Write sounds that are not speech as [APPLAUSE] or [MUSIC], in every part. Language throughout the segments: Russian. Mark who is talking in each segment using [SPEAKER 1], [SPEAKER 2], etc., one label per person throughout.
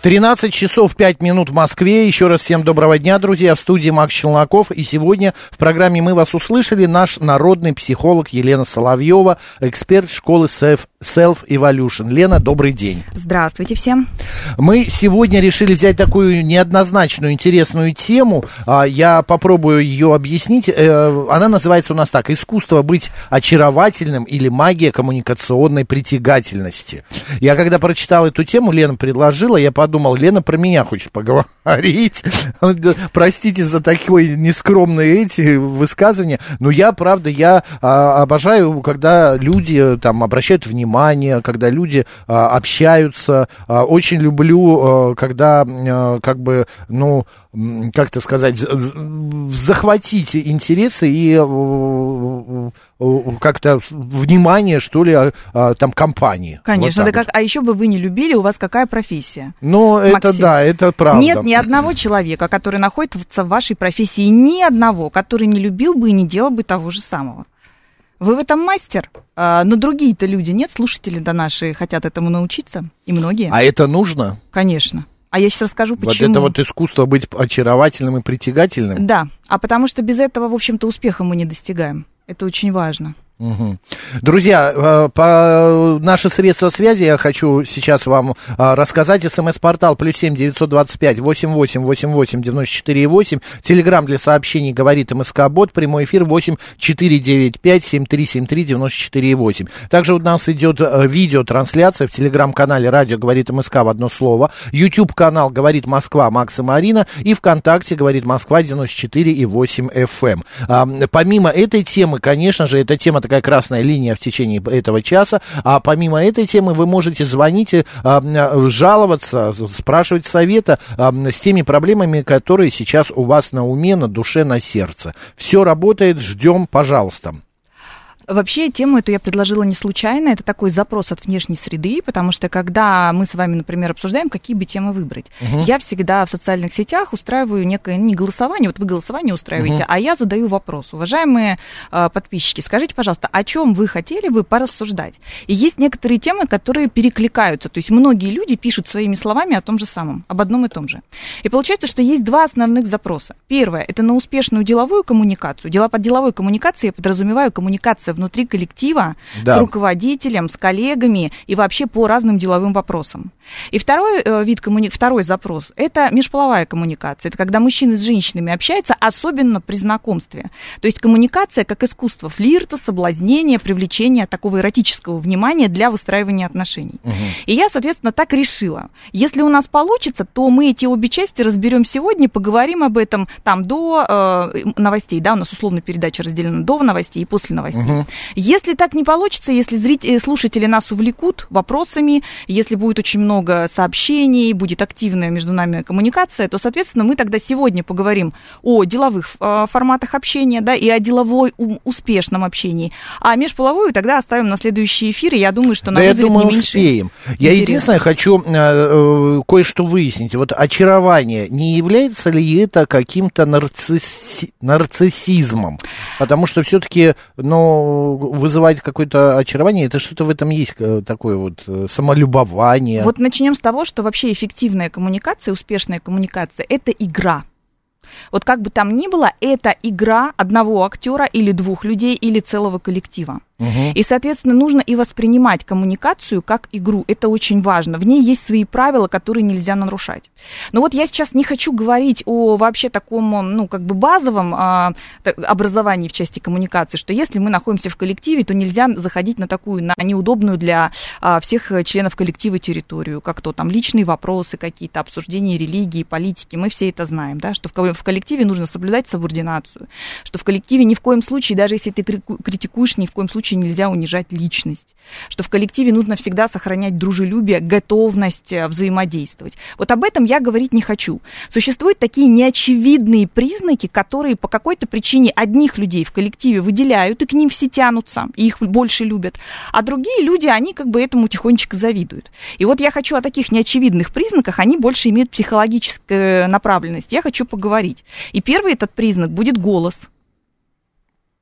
[SPEAKER 1] 13 часов 5 минут в Москве. Еще раз всем доброго дня, друзья. В студии Макс Челноков. И сегодня в программе «Мы вас услышали» наш народный психолог Елена Соловьева, эксперт школы Self, Evolution. Лена, добрый день.
[SPEAKER 2] Здравствуйте всем.
[SPEAKER 1] Мы сегодня решили взять такую неоднозначную, интересную тему. А, Я попробую ее объяснить. Э, Она называется у нас так. «Искусство быть очаровательным» или «Магия коммуникационной притягательности». Я когда прочитал эту тему, Лена предложила, я подумал, Лена про меня хочет поговорить. [LAUGHS] Простите за такие нескромные эти высказывания. Но я, правда, я а, обожаю, когда люди там обращают внимание, когда люди а, общаются. А, очень люблю, а, когда а, как бы, ну, м, как это сказать, захватить интересы и э, э, как-то внимание, что ли, а, а, там компании.
[SPEAKER 2] Конечно,
[SPEAKER 1] Вот
[SPEAKER 2] да
[SPEAKER 1] так
[SPEAKER 2] как, а еще бы вы не любили, у вас какая профессия?
[SPEAKER 1] Ну, это да, это правда.
[SPEAKER 2] Нет ни одного человека, который находится в вашей профессии, ни одного, который не любил бы и не делал бы того же самого. Вы в этом мастер, а, но другие-то люди нет, слушатели да наши хотят этому научиться, и многие,
[SPEAKER 1] А это нужно?
[SPEAKER 2] конечно. А я сейчас расскажу,
[SPEAKER 1] Вот
[SPEAKER 2] почему.
[SPEAKER 1] это вот искусство быть очаровательным и притягательным?
[SPEAKER 2] Да, а потому что без этого, в общем-то, успеха мы не достигаем. Это очень важно.
[SPEAKER 1] Мгм. Друзья, э, по наши средства связи я хочу сейчас вам а, рассказать. СМС-портал плюс семь девятьсот двадцать пять восемь восемь восемь восемь девяносто четыре восемь. Телеграмм для сообщений говорит МСК Бот. Прямой эфир восемь четыре девять пять семь три семь три девяносто четыре восемь. Также у нас идет э, видеотрансляция в телеграм-канале Радио говорит МСК в одно слово. YouTube канал говорит Москва Макс и Марина и ВКонтакте говорит Москва 94 и 8 FM. А, помимо этой темы, конечно же, эта тема такая красная линия в течение этого часа. А помимо этой темы вы можете звонить, а, а, жаловаться, спрашивать совета а, с теми проблемами, которые сейчас у вас на уме, на душе, на сердце. Все работает, ждем, пожалуйста.
[SPEAKER 2] Вообще, тему эту я предложила не случайно. Это такой запрос от внешней среды, потому что когда мы с вами, например, обсуждаем, какие бы темы выбрать, я всегда в социальных сетях устраиваю некое не голосование, вот вы голосование устраиваете, а я задаю вопрос. Уважаемые э, подписчики, скажите, пожалуйста, о чем вы хотели бы порассуждать? И есть некоторые темы, которые перекликаются. То есть многие люди пишут своими словами о том же самом, об одном и том же. И получается, что есть два основных запроса. Первое – это на успешную деловую коммуникацию. Дела под деловой коммуникацией я подразумеваю коммуникация внутри коллектива
[SPEAKER 1] Да.
[SPEAKER 2] с руководителем, с коллегами и вообще по разным деловым вопросам. И второй э, вид коммуни... второй запрос – это межполовая коммуникация. Это когда мужчины с женщинами общаются, особенно при знакомстве. То есть коммуникация как искусство флирта, соблазнения, привлечения такого эротического внимания для выстраивания отношений. И я, соответственно, так решила. Если у нас получится, то мы эти обе части разберем сегодня, поговорим об этом там до э, новостей, да, у нас условно передача разделена до новостей и после новостей. Если так не получится, если зрители, слушатели нас увлекут вопросами, если будет очень много сообщений, будет активная между нами коммуникация, то, соответственно, мы тогда сегодня поговорим о деловых э, форматах общения, да, и о деловой успешном общении. А межполовую тогда оставим на следующий эфир, и я думаю, что она
[SPEAKER 1] Да я думаю,
[SPEAKER 2] не меньше
[SPEAKER 1] успеем. Я
[SPEAKER 2] интереса.
[SPEAKER 1] единственное хочу э, э, кое-что выяснить. Вот очарование, не является ли это каким-то нарцисси- нарциссизмом? Потому что все-таки, ну, вызывать какое-то очарование, это что-то в этом есть, э, такое вот э, самолюбование.
[SPEAKER 2] Вот начнем с того, что вообще эффективная коммуникация, успешная коммуникация – это игра. Вот как бы там ни было, это игра одного актера или двух людей или целого коллектива. И, соответственно, нужно и воспринимать коммуникацию как игру. Это очень важно. В ней есть свои правила, которые нельзя нарушать. Но вот я сейчас не хочу говорить о вообще таком, ну, как бы базовом а, образовании в части коммуникации, что если мы находимся в коллективе, то нельзя заходить на такую, на неудобную для а, всех членов коллектива территорию, как то там личные вопросы какие-то, обсуждения религии, политики. Мы все это знаем, да, что в, в коллективе нужно соблюдать субординацию, что в коллективе ни в коем случае, даже если ты критикуешь, ни в коем случае нельзя унижать личность, что в коллективе нужно всегда сохранять дружелюбие, готовность э, взаимодействовать. Вот об этом я говорить не хочу. Существуют такие неочевидные признаки, которые по какой-то причине одних людей в коллективе выделяют, и к ним все тянутся, и их больше любят, а другие люди, они как бы этому тихонечко завидуют. И вот я хочу о таких неочевидных признаках, они больше имеют психологическую направленность. Я хочу поговорить. И первый этот признак будет голос.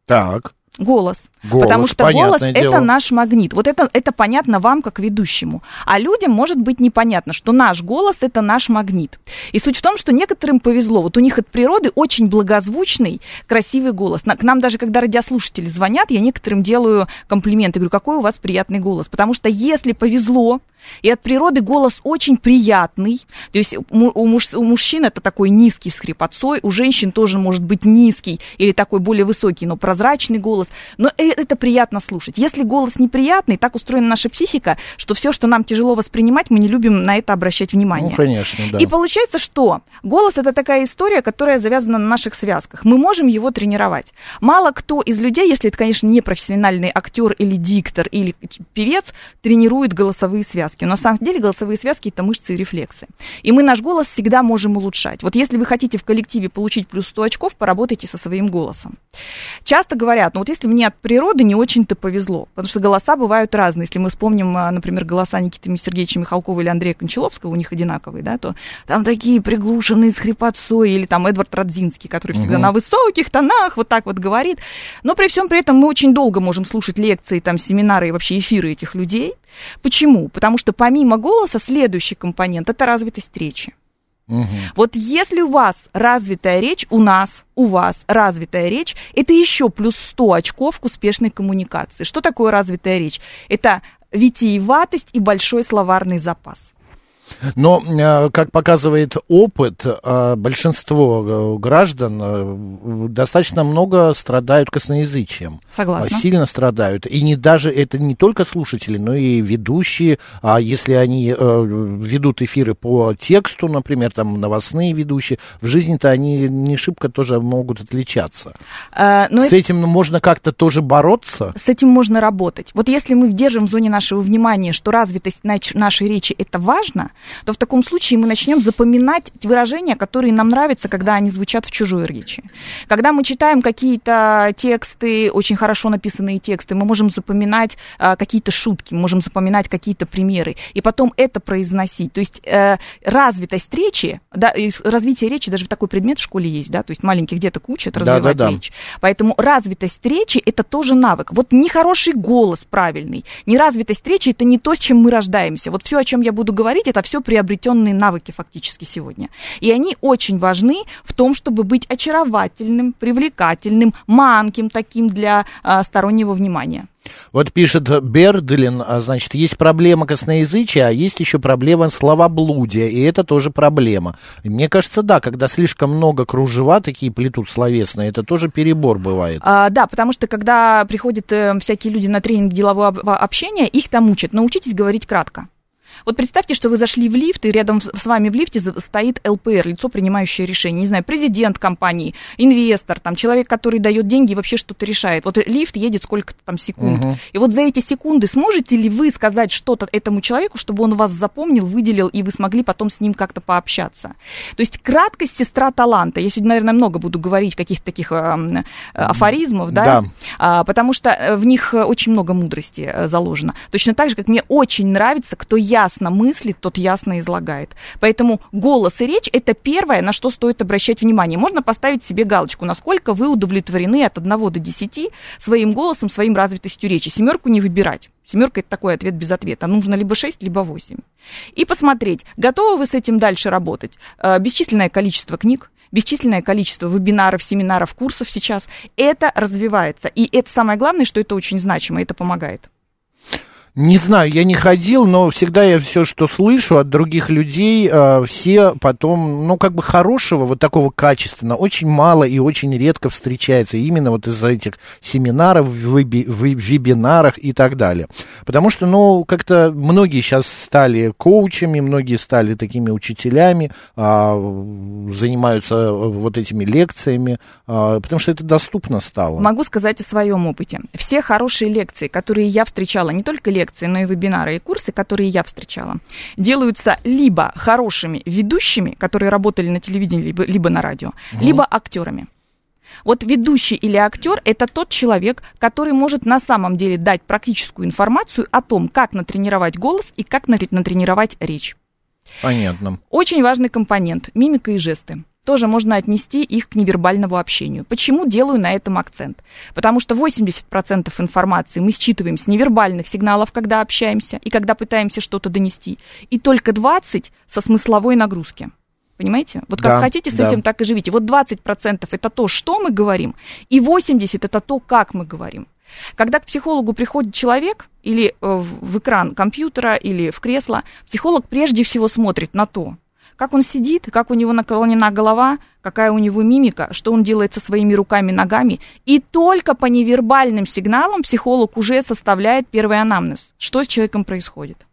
[SPEAKER 1] Так.
[SPEAKER 2] Голос.
[SPEAKER 1] Голос,
[SPEAKER 2] Потому что голос
[SPEAKER 1] понятное
[SPEAKER 2] это
[SPEAKER 1] дело.
[SPEAKER 2] наш магнит. Вот это, это понятно вам, как ведущему. А людям может быть непонятно, что наш голос это наш магнит. И суть в том, что некоторым повезло. Вот у них от природы очень благозвучный, красивый голос. К нам даже, когда радиослушатели звонят, я некоторым делаю комплименты. Говорю, какой у вас приятный голос. Потому что если повезло, и от природы голос очень приятный. То есть у, муж- у мужчин это такой низкий с хрипотцой, у женщин тоже может быть низкий или такой более высокий, но прозрачный голос. Но э- это приятно слушать. Если голос неприятный, так устроена наша психика, что все, что нам тяжело воспринимать, мы не любим на это обращать внимание.
[SPEAKER 1] Ну, конечно, да.
[SPEAKER 2] И получается, что голос это такая история, которая завязана на наших связках. Мы можем его тренировать. Мало кто из людей, если это, конечно, не профессиональный актер или диктор или певец, тренирует голосовые связки. Но на самом деле голосовые связки это мышцы и рефлексы. И мы наш голос всегда можем улучшать. Вот если вы хотите в коллективе получить плюс 100 очков, поработайте со своим голосом. Часто говорят, ну вот если мне от природы не очень-то повезло, потому что голоса бывают разные. Если мы вспомним, а, например, голоса Никиты Сергеевича Михалкова или Андрея Кончаловского, у них одинаковые, да, то там такие приглушенные с хрипотцой, или там Эдвард Радзинский, который всегда на высоких тонах вот так вот говорит. Но при всем при этом мы очень долго можем слушать лекции, там, семинары и вообще эфиры этих людей. Почему? Потому что помимо голоса следующий компонент – это развитость речи. Вот если у вас развитая речь, у нас, у вас развитая речь, это еще плюс 100 очков к успешной коммуникации. Что такое развитая речь? Это витиеватость и большой словарный запас.
[SPEAKER 1] Но, э, как показывает опыт, э, большинство э, граждан достаточно много страдают косноязычием.
[SPEAKER 2] Согласна.
[SPEAKER 1] А, Сильно страдают. И не даже это не только слушатели, но и ведущие. А если они ведут эфиры по тексту, например, там новостные ведущие, в жизни-то они не шибко тоже могут отличаться.
[SPEAKER 2] Э, но
[SPEAKER 1] С этим ну, можно как-то тоже бороться.
[SPEAKER 2] с этим можно работать. Вот если мы держим в зоне нашего внимания, что развитость нашей речи это важно, то в таком случае мы начнем запоминать выражения, которые нам нравятся, когда они звучат в чужой речи. Когда мы читаем какие-то тексты, очень хорошо написанные тексты, мы можем запоминать а, какие-то шутки, мы можем запоминать какие-то примеры, и потом это произносить. То есть э, развитость речи, да, развитие речи, даже такой предмет в школе есть, да, то есть маленьких деток учат развивать
[SPEAKER 1] Да-да-да.
[SPEAKER 2] речь. Поэтому развитость речи это тоже навык. Вот нехороший голос правильный, неразвитость речи это не то, с чем мы рождаемся. Вот все, о чем я буду говорить, это все приобретенные навыки фактически сегодня. И они очень важны в том, чтобы быть очаровательным, привлекательным, манким таким для а, стороннего внимания.
[SPEAKER 1] Вот пишет Бердлин, а, значит, есть проблема косноязычия, а есть еще проблема словоблудия, и это тоже проблема. И мне кажется, да, когда слишком много кружева такие плетут словесные, это тоже перебор бывает.
[SPEAKER 2] А, да, потому что когда приходят э, всякие люди на тренинг делового об- общения, их там учат. Научитесь говорить кратко. Вот представьте, что вы зашли в лифт, и рядом с вами в лифте стоит ЛПР, лицо, принимающее решение. Не знаю, президент компании, инвестор, там, человек, который дает деньги и вообще что-то решает. Вот лифт едет сколько-то там секунд. И вот за эти секунды сможете ли вы сказать что-то этому человеку, чтобы он вас запомнил, выделил, и вы смогли потом с ним как-то пообщаться? То есть краткость сестра таланта. Я сегодня, наверное, много буду говорить каких-то таких эм, э, афоризмов, да?
[SPEAKER 1] Да.
[SPEAKER 2] А, потому что э, в них э, очень много мудрости э, заложено. Точно так же, как мне очень нравится, кто ясно мыслит, тот ясно излагает. Поэтому голос и речь – это первое, на что стоит обращать внимание. Можно поставить себе галочку, насколько вы удовлетворены от 1 до 10 своим голосом, своим развитостью речи. Семерку не выбирать. Семерка – это такой ответ без ответа. Нужно либо 6, либо 8. И посмотреть, готовы вы с этим дальше работать. Э, Бесчисленное количество книг, бесчисленное количество вебинаров, семинаров, курсов сейчас. Это развивается. И это самое главное, что это очень значимо, это помогает.
[SPEAKER 1] Не знаю, я не ходил, но всегда я все, что слышу от других людей, э, все потом, ну, как бы хорошего, вот такого качественного, очень мало и очень редко встречается именно вот из-за этих семинаров, веби, вебинарах и так далее. Потому что, ну, как-то многие сейчас стали коучами, многие стали такими учителями, а, занимаются вот этими лекциями, а, потому что это доступно стало.
[SPEAKER 2] Могу сказать о своем опыте. Все хорошие лекции, которые я встречала, не только лекции, лекции, но и вебинары и курсы, которые я встречала, делаются либо хорошими ведущими, которые работали на телевидении, либо, либо на радио, угу. либо актерами. Вот ведущий или актер – это тот человек, который может на самом деле дать практическую информацию о том, как натренировать голос и как натренировать речь.
[SPEAKER 1] Понятно.
[SPEAKER 2] Очень важный компонент – мимика и жесты тоже можно отнести их к невербальному общению. Почему делаю на этом акцент? Потому что 80% информации мы считываем с невербальных сигналов, когда общаемся и когда пытаемся что-то донести, и только 20% со смысловой нагрузки. Понимаете? Вот как да, хотите с да. этим, так и живите. Вот 20% это то, что мы говорим, и 80% это то, как мы говорим. Когда к психологу приходит человек или э, в экран компьютера, или в кресло, психолог прежде всего смотрит на то, как он сидит, как у него наклонена голова, какая у него мимика, что он делает со своими руками, ногами. И только по невербальным сигналам психолог уже составляет первый анамнез, что с человеком происходит.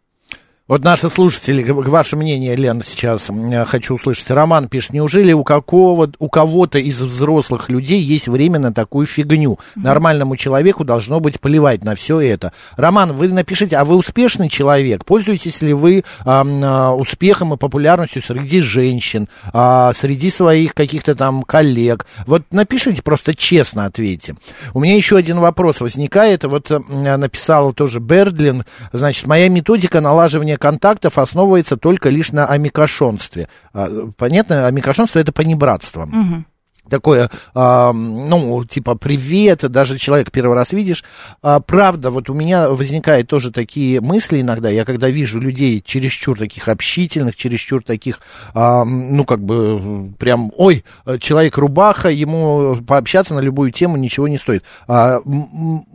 [SPEAKER 1] Вот наши слушатели, ваше мнение, Лена, сейчас хочу услышать. Роман пишет, неужели у, какого, у кого-то из взрослых людей есть время на такую фигню? Нормальному человеку должно быть плевать на все это. Роман, вы напишите, а вы успешный человек? Пользуетесь ли вы а, успехом и популярностью среди женщин, а, среди своих каких-то там коллег? Вот напишите, просто честно ответьте. У меня еще один вопрос возникает. Вот написала тоже Бердлин, значит, моя методика налаживания установление контактов основывается только лишь на амикошонстве. А, понятно, амикошонство это понебратство. Угу такое, э, ну, типа, привет, даже человек первый раз видишь. А, правда, вот у меня возникают тоже такие мысли иногда, я когда вижу людей чересчур таких общительных, чересчур таких, э, ну, как бы, прям, ой, человек рубаха, ему пообщаться на любую тему ничего не стоит. А,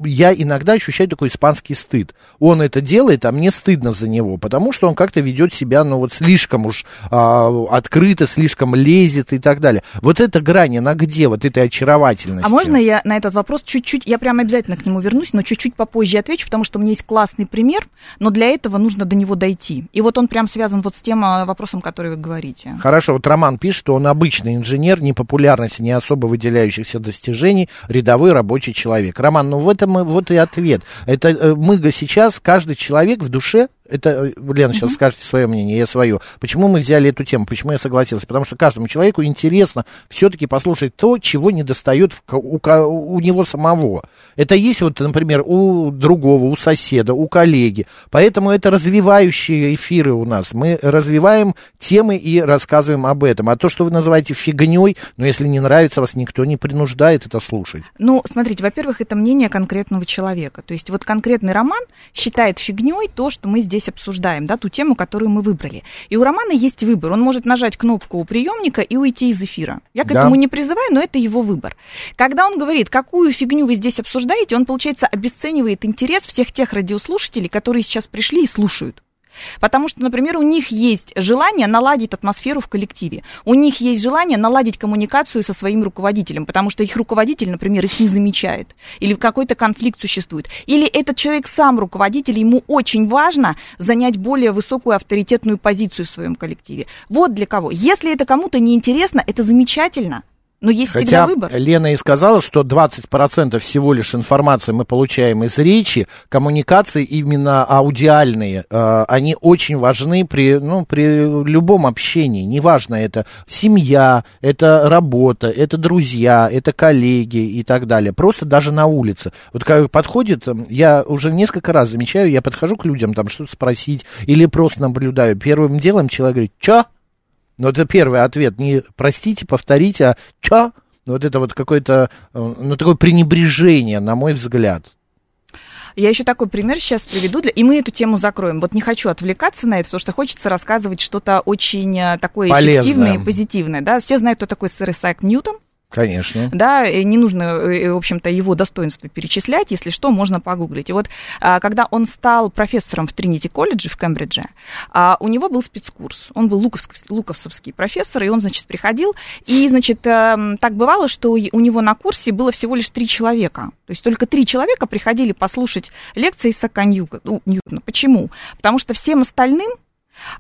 [SPEAKER 1] я иногда ощущаю такой испанский стыд. Он это делает, а мне стыдно за него, потому что он как-то ведет себя, ну, вот слишком уж а, открыто, слишком лезет и так далее. Вот эта грань, она где, вот этой очаровательности?
[SPEAKER 2] А можно я на этот вопрос чуть-чуть, я прям обязательно к нему вернусь, но чуть-чуть попозже отвечу, потому что у меня есть классный пример, но для этого нужно до него дойти. И вот он прям связан вот с тем а, вопросом, который вы говорите.
[SPEAKER 1] Хорошо, вот Роман пишет, что он обычный инженер, не популярности, не особо выделяющихся достижений, рядовой рабочий человек. Роман, ну в этом вот и ответ. Это э, мы сейчас, каждый человек в душе это, э, Лена, сейчас mm-hmm. скажете свое мнение, я свое. Почему мы взяли эту тему, почему я согласился? Потому что каждому человеку интересно все-таки послушать то, чего не достает у, у, у него самого. Это есть вот, например, у другого, у соседа, у коллеги. Поэтому это развивающие эфиры у нас. Мы развиваем темы и рассказываем об этом. А то, что вы называете фигней, ну, если не нравится, вас никто не принуждает это слушать.
[SPEAKER 2] Ну, смотрите, во-первых, это мнение конкретного человека. То есть вот конкретный роман считает фигней то, что мы здесь здесь обсуждаем, да, ту тему, которую мы выбрали. И у Романа есть выбор. Он может нажать кнопку у приемника и уйти из эфира. Я к да. этому не призываю, но это его выбор. Когда он говорит, какую фигню вы здесь обсуждаете, он, получается, обесценивает интерес всех тех радиослушателей, которые сейчас пришли и слушают. Потому что, например, у них есть желание наладить атмосферу в коллективе. У них есть желание наладить коммуникацию со своим руководителем, потому что их руководитель, например, их не замечает. Или какой-то конфликт существует. Или этот человек сам руководитель, ему очень важно занять более высокую авторитетную позицию в своем коллективе. Вот для кого. Если это кому-то неинтересно, это замечательно. Но есть
[SPEAKER 1] Хотя
[SPEAKER 2] всегда выбор.
[SPEAKER 1] Лена и сказала, что 20% всего лишь информации мы получаем из речи, коммуникации именно аудиальные, э, они очень важны при, ну, при любом общении. Неважно, это семья, это работа, это друзья, это коллеги и так далее. Просто даже на улице. Вот как подходит, я уже несколько раз замечаю, я подхожу к людям там что-то спросить или просто наблюдаю. Первым делом человек говорит, что? Но это первый ответ. Не простите, повторите, а чё? Вот это вот какое-то, э, ну, такое пренебрежение, на мой взгляд.
[SPEAKER 2] Я еще такой пример сейчас приведу, для... и мы эту тему закроем. Вот не хочу отвлекаться на это, потому что хочется рассказывать что-то очень э, такое
[SPEAKER 1] Полезное.
[SPEAKER 2] эффективное и позитивное. Да? Все знают, кто такой сэр Исаак Ньютон.
[SPEAKER 1] Конечно.
[SPEAKER 2] Да, не нужно, э, в общем-то, его достоинства перечислять, если что, можно погуглить. И вот, а, когда он стал профессором в Тринити колледже в Кембридже, а, у него был спецкурс. Он был луковский, луковсовский профессор, и он, значит, приходил, и, значит, эм, так бывало, что у него на курсе было всего лишь три человека. То есть только три человека приходили послушать лекции Исаака ну, Ньютона. Почему? Потому что всем остальным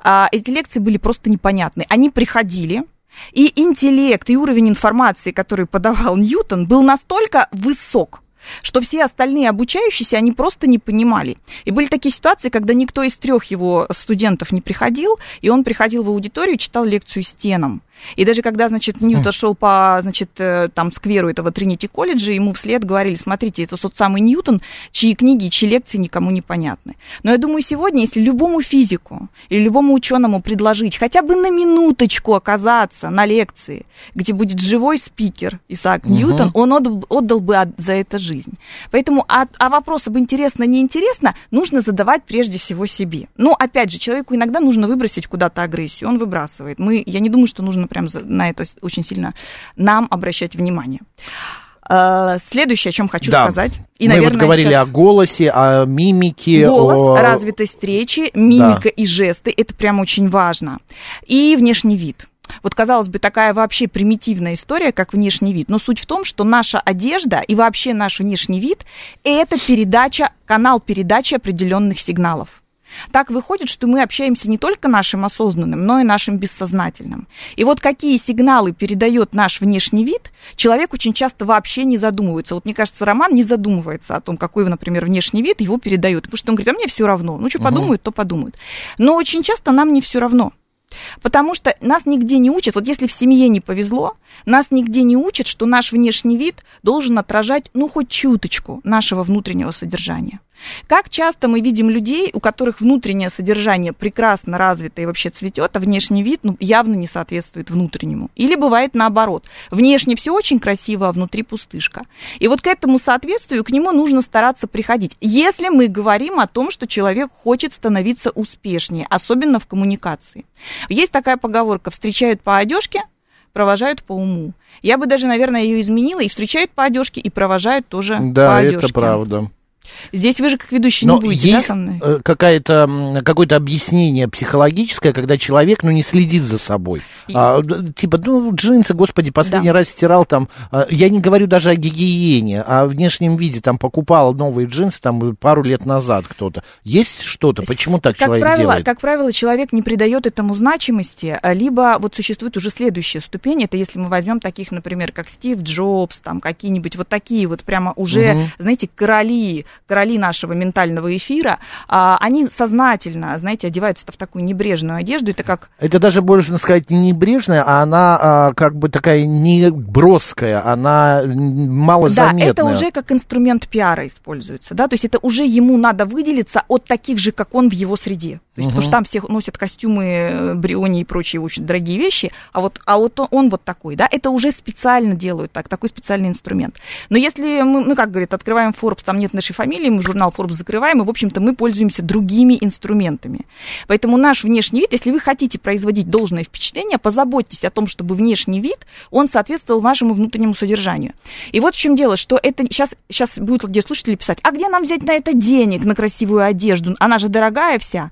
[SPEAKER 2] а, эти лекции были просто непонятны. Они приходили, и интеллект, и уровень информации, который подавал Ньютон, был настолько высок, что все остальные обучающиеся, они просто не понимали. И были такие ситуации, когда никто из трех его студентов не приходил, и он приходил в аудиторию читал лекцию стенам. И даже когда, значит, Ньютон шел по, значит, э, там, скверу этого Тринити колледжа, ему вслед говорили, смотрите, это тот самый Ньютон, чьи книги, чьи лекции никому не понятны. Но я думаю, сегодня, если любому физику или любому ученому предложить хотя бы на минуточку оказаться на лекции, где будет живой спикер Исаак Ньютон, он отдал, отдал бы от- за это жизнь. Поэтому, а, а вопрос об интересно-неинтересно нужно задавать прежде всего себе. Ну, опять же, человеку иногда нужно выбросить куда-то агрессию, он выбрасывает. Мы, я не думаю, что нужно прям на это очень сильно нам обращать внимание. Э, Следующее, о чем хочу
[SPEAKER 1] Да.
[SPEAKER 2] сказать. И,
[SPEAKER 1] Мы
[SPEAKER 2] наверное,
[SPEAKER 1] вот говорили
[SPEAKER 2] сейчас-
[SPEAKER 1] о голосе, о мимике.
[SPEAKER 2] Голос,
[SPEAKER 1] о-
[SPEAKER 2] развитость речи, мимика и жесты, это прям очень важно. И внешний вид. Вот, казалось бы, такая вообще примитивная история, как внешний вид. Но суть в том, что наша одежда и вообще наш внешний вид – это передача, канал передачи определенных сигналов. Так выходит, что мы общаемся не только нашим осознанным, но и нашим бессознательным. И вот какие сигналы передает наш внешний вид, человек очень часто вообще не задумывается. Вот мне кажется, Роман не задумывается о том, какой, например, внешний вид его передает. Потому что он говорит, а мне все равно. Ну, что подумают, то подумают. Но очень часто нам не все равно. Потому что нас нигде не учат, вот если в семье не повезло, нас нигде не учат, что наш внешний вид должен отражать, ну, хоть чуточку нашего внутреннего содержания. Как часто мы видим людей, у которых внутреннее содержание прекрасно развито и вообще цветет, а внешний вид ну, явно не соответствует внутреннему. Или бывает наоборот. Внешне все очень красиво, а внутри пустышка. И вот к этому соответствию, к нему нужно стараться приходить. Если мы говорим о том, что человек хочет становиться успешнее, особенно в коммуникации. Есть такая поговорка «встречают по одежке, провожают по уму». Я бы даже, наверное, ее изменила, и встречают по одежке, и провожают тоже по
[SPEAKER 1] Да,
[SPEAKER 2] одежке.
[SPEAKER 1] это правда.
[SPEAKER 2] Здесь вы же как ведущий
[SPEAKER 1] Но
[SPEAKER 2] не будете,
[SPEAKER 1] есть
[SPEAKER 2] да, со мной?
[SPEAKER 1] э, какая-то, какое-то объяснение психологическое, когда человек, ну, не следит за собой. А, д- типа, ну, джинсы, господи, последний
[SPEAKER 2] Да.
[SPEAKER 1] раз стирал там, а, я не говорю даже о гигиене, а о внешнем виде, там, покупал новые джинсы, там, пару лет назад кто-то. Есть что-то? Почему так
[SPEAKER 2] как
[SPEAKER 1] человек
[SPEAKER 2] правило,
[SPEAKER 1] делает?
[SPEAKER 2] Как правило, человек не придает этому значимости, а, либо вот существует уже следующая ступень, это если мы возьмем таких, например, как Стив Джобс, там какие-нибудь вот такие вот прямо уже,
[SPEAKER 1] Мгм.
[SPEAKER 2] знаете, короли, короли нашего ментального эфира, а, они сознательно, знаете, одеваются в такую небрежную одежду, это как
[SPEAKER 1] Это даже, можно сказать, не небрежная, а она а, как бы такая не броская, она м, малозаметная.
[SPEAKER 2] Да, это уже как инструмент пиара используется, да, то есть это уже ему надо выделиться от таких же, как он в его среде. То есть, потому что там все носят костюмы э, Бриони и прочие очень дорогие вещи, а вот, а вот он, он вот такой, да, это уже специально делают так, такой специальный инструмент. Но если мы, ну, как говорит, открываем Forbes, там нет нашей фамилии, мы журнал Forbes закрываем, и, в общем-то, мы пользуемся другими инструментами. Поэтому наш внешний вид, если вы хотите производить должное впечатление, позаботьтесь о том, чтобы внешний вид, он соответствовал вашему внутреннему содержанию. И вот в чем дело, что это сейчас, сейчас будут где слушатели писать, а где нам взять на это денег, на красивую одежду, она же дорогая вся.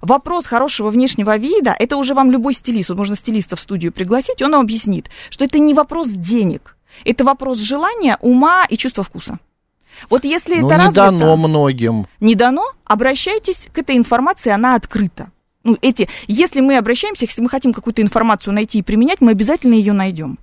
[SPEAKER 2] Вопрос хорошего внешнего вида, это уже вам любой стилист, вот можно стилиста в студию пригласить, он вам объяснит, что это не вопрос денег, это вопрос желания, ума и чувства вкуса. Вот если
[SPEAKER 1] Ну,
[SPEAKER 2] это
[SPEAKER 1] не
[SPEAKER 2] развито,
[SPEAKER 1] дано многим.
[SPEAKER 2] не дано, обращайтесь к этой информации, она открыта. Ну, эти, если мы обращаемся, если мы хотим какую-то информацию найти и применять, мы обязательно ее найдем.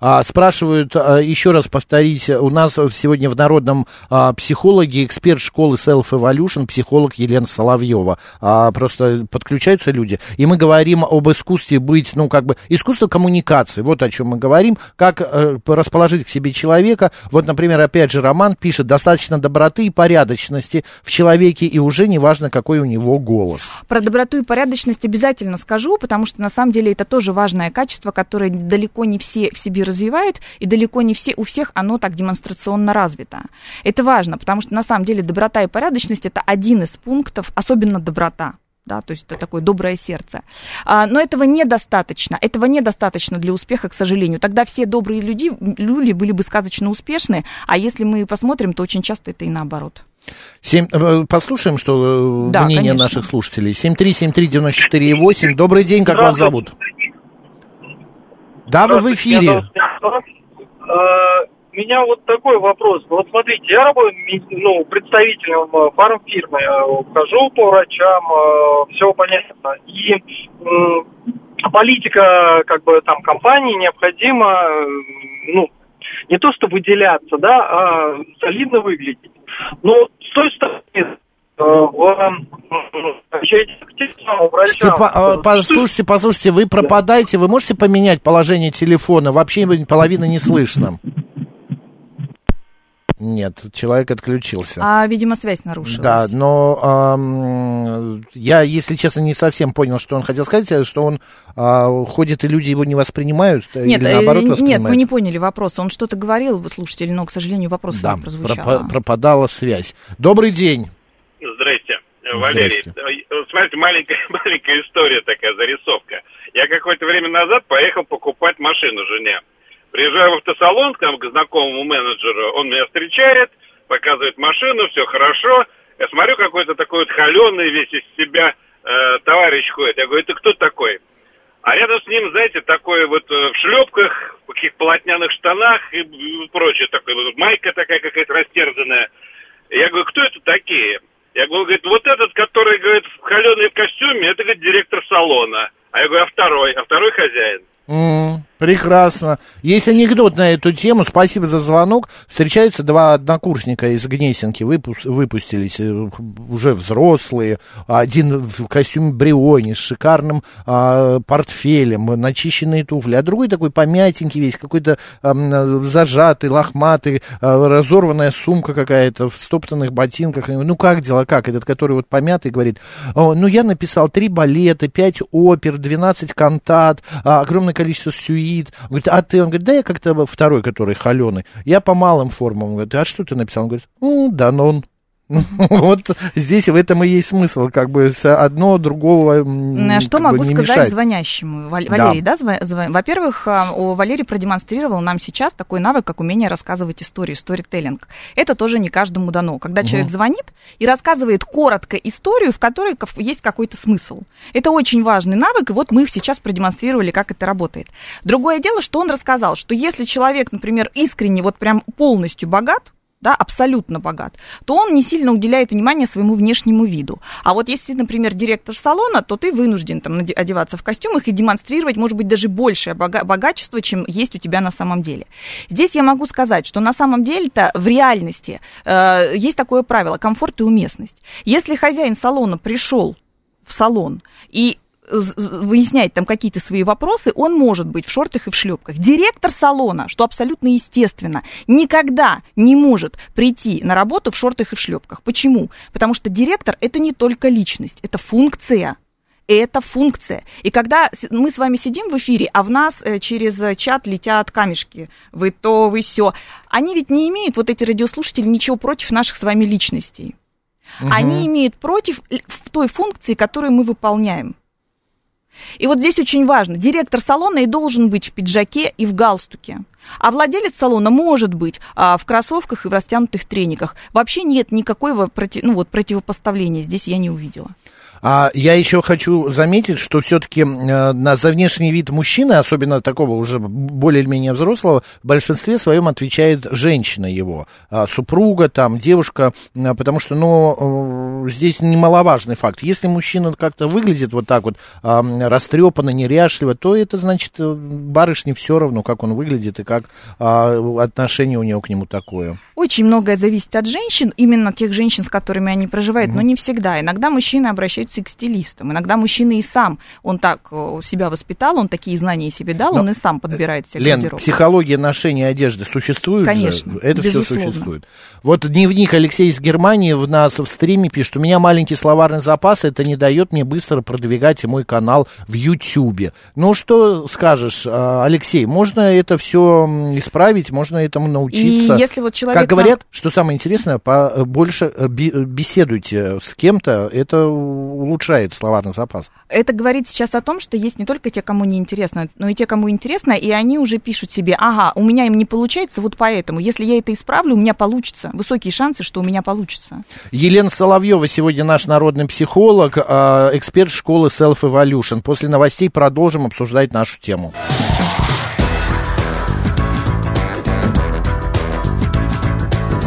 [SPEAKER 1] А, спрашивают, а, еще раз повторить, у нас сегодня в народном а, психологе, эксперт школы Self Evolution, психолог Елена Соловьева. Просто подключаются люди, и мы говорим об искусстве быть, ну, как бы, искусство коммуникации, вот о чем мы говорим, как э, расположить к себе человека. Вот, например, опять же, Роман пишет, достаточно доброты и порядочности в человеке, и уже не важно, какой у него голос.
[SPEAKER 2] Про доброту и порядочность обязательно скажу, потому что на самом деле это тоже важное качество, которое далеко не все в себе развивают, и далеко не все, у всех оно так демонстрационно развито. Это важно, потому что на самом деле доброта и порядочность это один из пунктов, особенно доброта да, то есть это такое доброе сердце. А, но этого недостаточно, этого недостаточно для успеха, к сожалению. Тогда все добрые люди, люди были бы сказочно успешны, а если мы посмотрим, то очень часто это и наоборот.
[SPEAKER 1] 7, э, послушаем, что э,
[SPEAKER 2] Да,
[SPEAKER 1] мнение
[SPEAKER 2] конечно.
[SPEAKER 1] наших слушателей. 7373948. Добрый день, как вас зовут? Да, вы в эфире.
[SPEAKER 3] меня. Э, У меня вот такой вопрос. Вот смотрите, я работаю ну, представителем э, фармфирмы, э, хожу по врачам, все понятно. И политика как бы там компании необходимо, э, ну, не то что выделяться, да, а солидно выглядеть. Но с той стороны, э, в врачам.
[SPEAKER 1] Степа- а, послушайте, послушайте, вы пропадаете, вы можете поменять положение телефона? Вообще половины не слышно. Нет, человек отключился.
[SPEAKER 2] А, видимо, связь нарушилась.
[SPEAKER 1] Да, но ам, я, если честно, не совсем понял, что он хотел сказать, э, что он а, ходит, и люди его не воспринимают, э,
[SPEAKER 2] Нет,
[SPEAKER 1] или
[SPEAKER 2] э,
[SPEAKER 1] наоборот
[SPEAKER 2] нет,
[SPEAKER 1] воспринимают?
[SPEAKER 2] вы не поняли вопрос. Он что-то говорил, слушатель, но, к сожалению, вопрос
[SPEAKER 1] Да,
[SPEAKER 2] не прозвучал.
[SPEAKER 1] пропа- пропадала связь. Добрый день.
[SPEAKER 4] Здрасте, Валерий.
[SPEAKER 1] Здрасте.
[SPEAKER 4] Э, Смотрите, маленькая, [LAUGHS] маленькая история такая, зарисовка. Я какое-то время назад поехал покупать машину жене. Приезжаю в автосалон к, там, к знакомому менеджеру, он меня встречает, показывает машину, все хорошо. Я смотрю, какой-то такой вот холеный весь из себя э, товарищ ходит. Я говорю, это кто такой? А рядом с ним, знаете, такой вот э, в шлепках, в каких полотняных штанах и, прочее. Такой, майка такая какая-то растерзанная. Я говорю, кто это такие? Я говорю, говорит, вот этот, который, говорит, в холеный в костюме, это, говорит, директор салона. А я говорю, а второй? А второй хозяин.
[SPEAKER 1] М, прекрасно. Есть анекдот на эту тему. Спасибо за звонок. Встречаются два однокурсника из Гнесинки, выпус- выпустились, э, уже взрослые. Один в костюме Бриони с шикарным а, портфелем, начищенные туфли, а другой такой помятенький весь, какой-то ам, зажатый, лохматый, а, разорванная сумка какая-то в стоптанных ботинках. Ну как дела, как? Этот, который вот помятый, говорит, «О, ну я написал три балета, пять опер, 12 кантат, а, огромное количество сюит. Он говорит, а ты? Он говорит, да я как-то второй, который холеный. Я по малым формам. Он говорит, а что ты написал? Он говорит, ну, Данон. [LAUGHS] Вот здесь в этом и есть смысл, как бы с одно другого
[SPEAKER 2] Э, Что могу сказать
[SPEAKER 1] мешает.
[SPEAKER 2] звонящему? Вал-
[SPEAKER 1] Да.
[SPEAKER 2] Валерий, да, зва- зва- Во-первых, а, о, Валерий продемонстрировал нам сейчас такой навык, как умение рассказывать истории, сторителлинг. Это тоже не каждому дано. Когда человек звонит и рассказывает коротко историю, в которой есть какой-то смысл. Это очень важный навык, и вот мы сейчас продемонстрировали, как это работает. Другое дело, что он рассказал, что если человек, например, искренне вот прям полностью богат, да, абсолютно богат, то он не сильно уделяет внимание своему внешнему виду. А вот если, например, директор салона, то ты вынужден там одеваться в костюмах и демонстрировать, может быть, даже большее бога- богачество, чем есть у тебя на самом деле. Здесь я могу сказать, что на самом деле-то в реальности э, есть такое правило – комфорт и уместность. Если хозяин салона пришел в салон и выясняет там какие-то свои вопросы, он может быть в шортах и в шлепках. Директор салона, что абсолютно естественно, никогда не может прийти на работу в шортах и в шлепках. Почему? Потому что директор это не только личность, это функция. Это функция. И когда мы с вами сидим в эфире, а в нас э, через э, чат летят камешки, вы то, вы все, они ведь не имеют, вот эти радиослушатели, ничего против наших с вами личностей. Они имеют против той функции, которую мы выполняем. И вот здесь очень важно, директор салона и должен быть в пиджаке и в галстуке. А владелец салона может быть а, в кроссовках и в растянутых трениках. Вообще нет никакого проти- ну, вот, противопоставления здесь я не увидела.
[SPEAKER 1] А я еще хочу заметить, что все-таки э, на за внешний вид мужчины, особенно такого уже более-менее взрослого, в большинстве своем отвечает женщина его, а, супруга, там, девушка, потому что, ну, э, здесь немаловажный факт. Если мужчина как-то выглядит вот так вот а, растрепанно, неряшливо, то это значит э, барышне все равно, как он выглядит и как а, отношение у него к нему такое.
[SPEAKER 2] Очень многое зависит от женщин, именно тех женщин, с которыми они проживают, но не всегда. Иногда мужчины обращаются к стилистам, иногда мужчина и сам, он так э, себя воспитал, он такие знания себе дал,
[SPEAKER 1] Но,
[SPEAKER 2] он и сам подбирает себе
[SPEAKER 1] Лен,
[SPEAKER 2] гардероб.
[SPEAKER 1] психология ношения одежды существует
[SPEAKER 2] Конечно,
[SPEAKER 1] же? Это все
[SPEAKER 2] безусловно.
[SPEAKER 1] существует. Вот дневник Алексей из Германии в нас в стриме пишет, у меня маленький словарный запас, это не дает мне быстро продвигать мой канал в Ютьюбе. Ну, что скажешь, а, Алексей, можно это все исправить, можно этому научиться?
[SPEAKER 2] И если вот человек
[SPEAKER 1] Как говорят, что самое интересное, по- больше э, беседуйте с кем-то, это улучшает словарный запас.
[SPEAKER 2] Это говорит сейчас о том, что есть не только те, кому не интересно, но и те, кому интересно, и они уже пишут себе, ага, у меня им не получается, вот поэтому, если я это исправлю, у меня получится. Высокие шансы, что у меня получится.
[SPEAKER 1] Елена Соловьева сегодня наш народный психолог, а, эксперт школы Self Evolution. После новостей продолжим обсуждать нашу тему.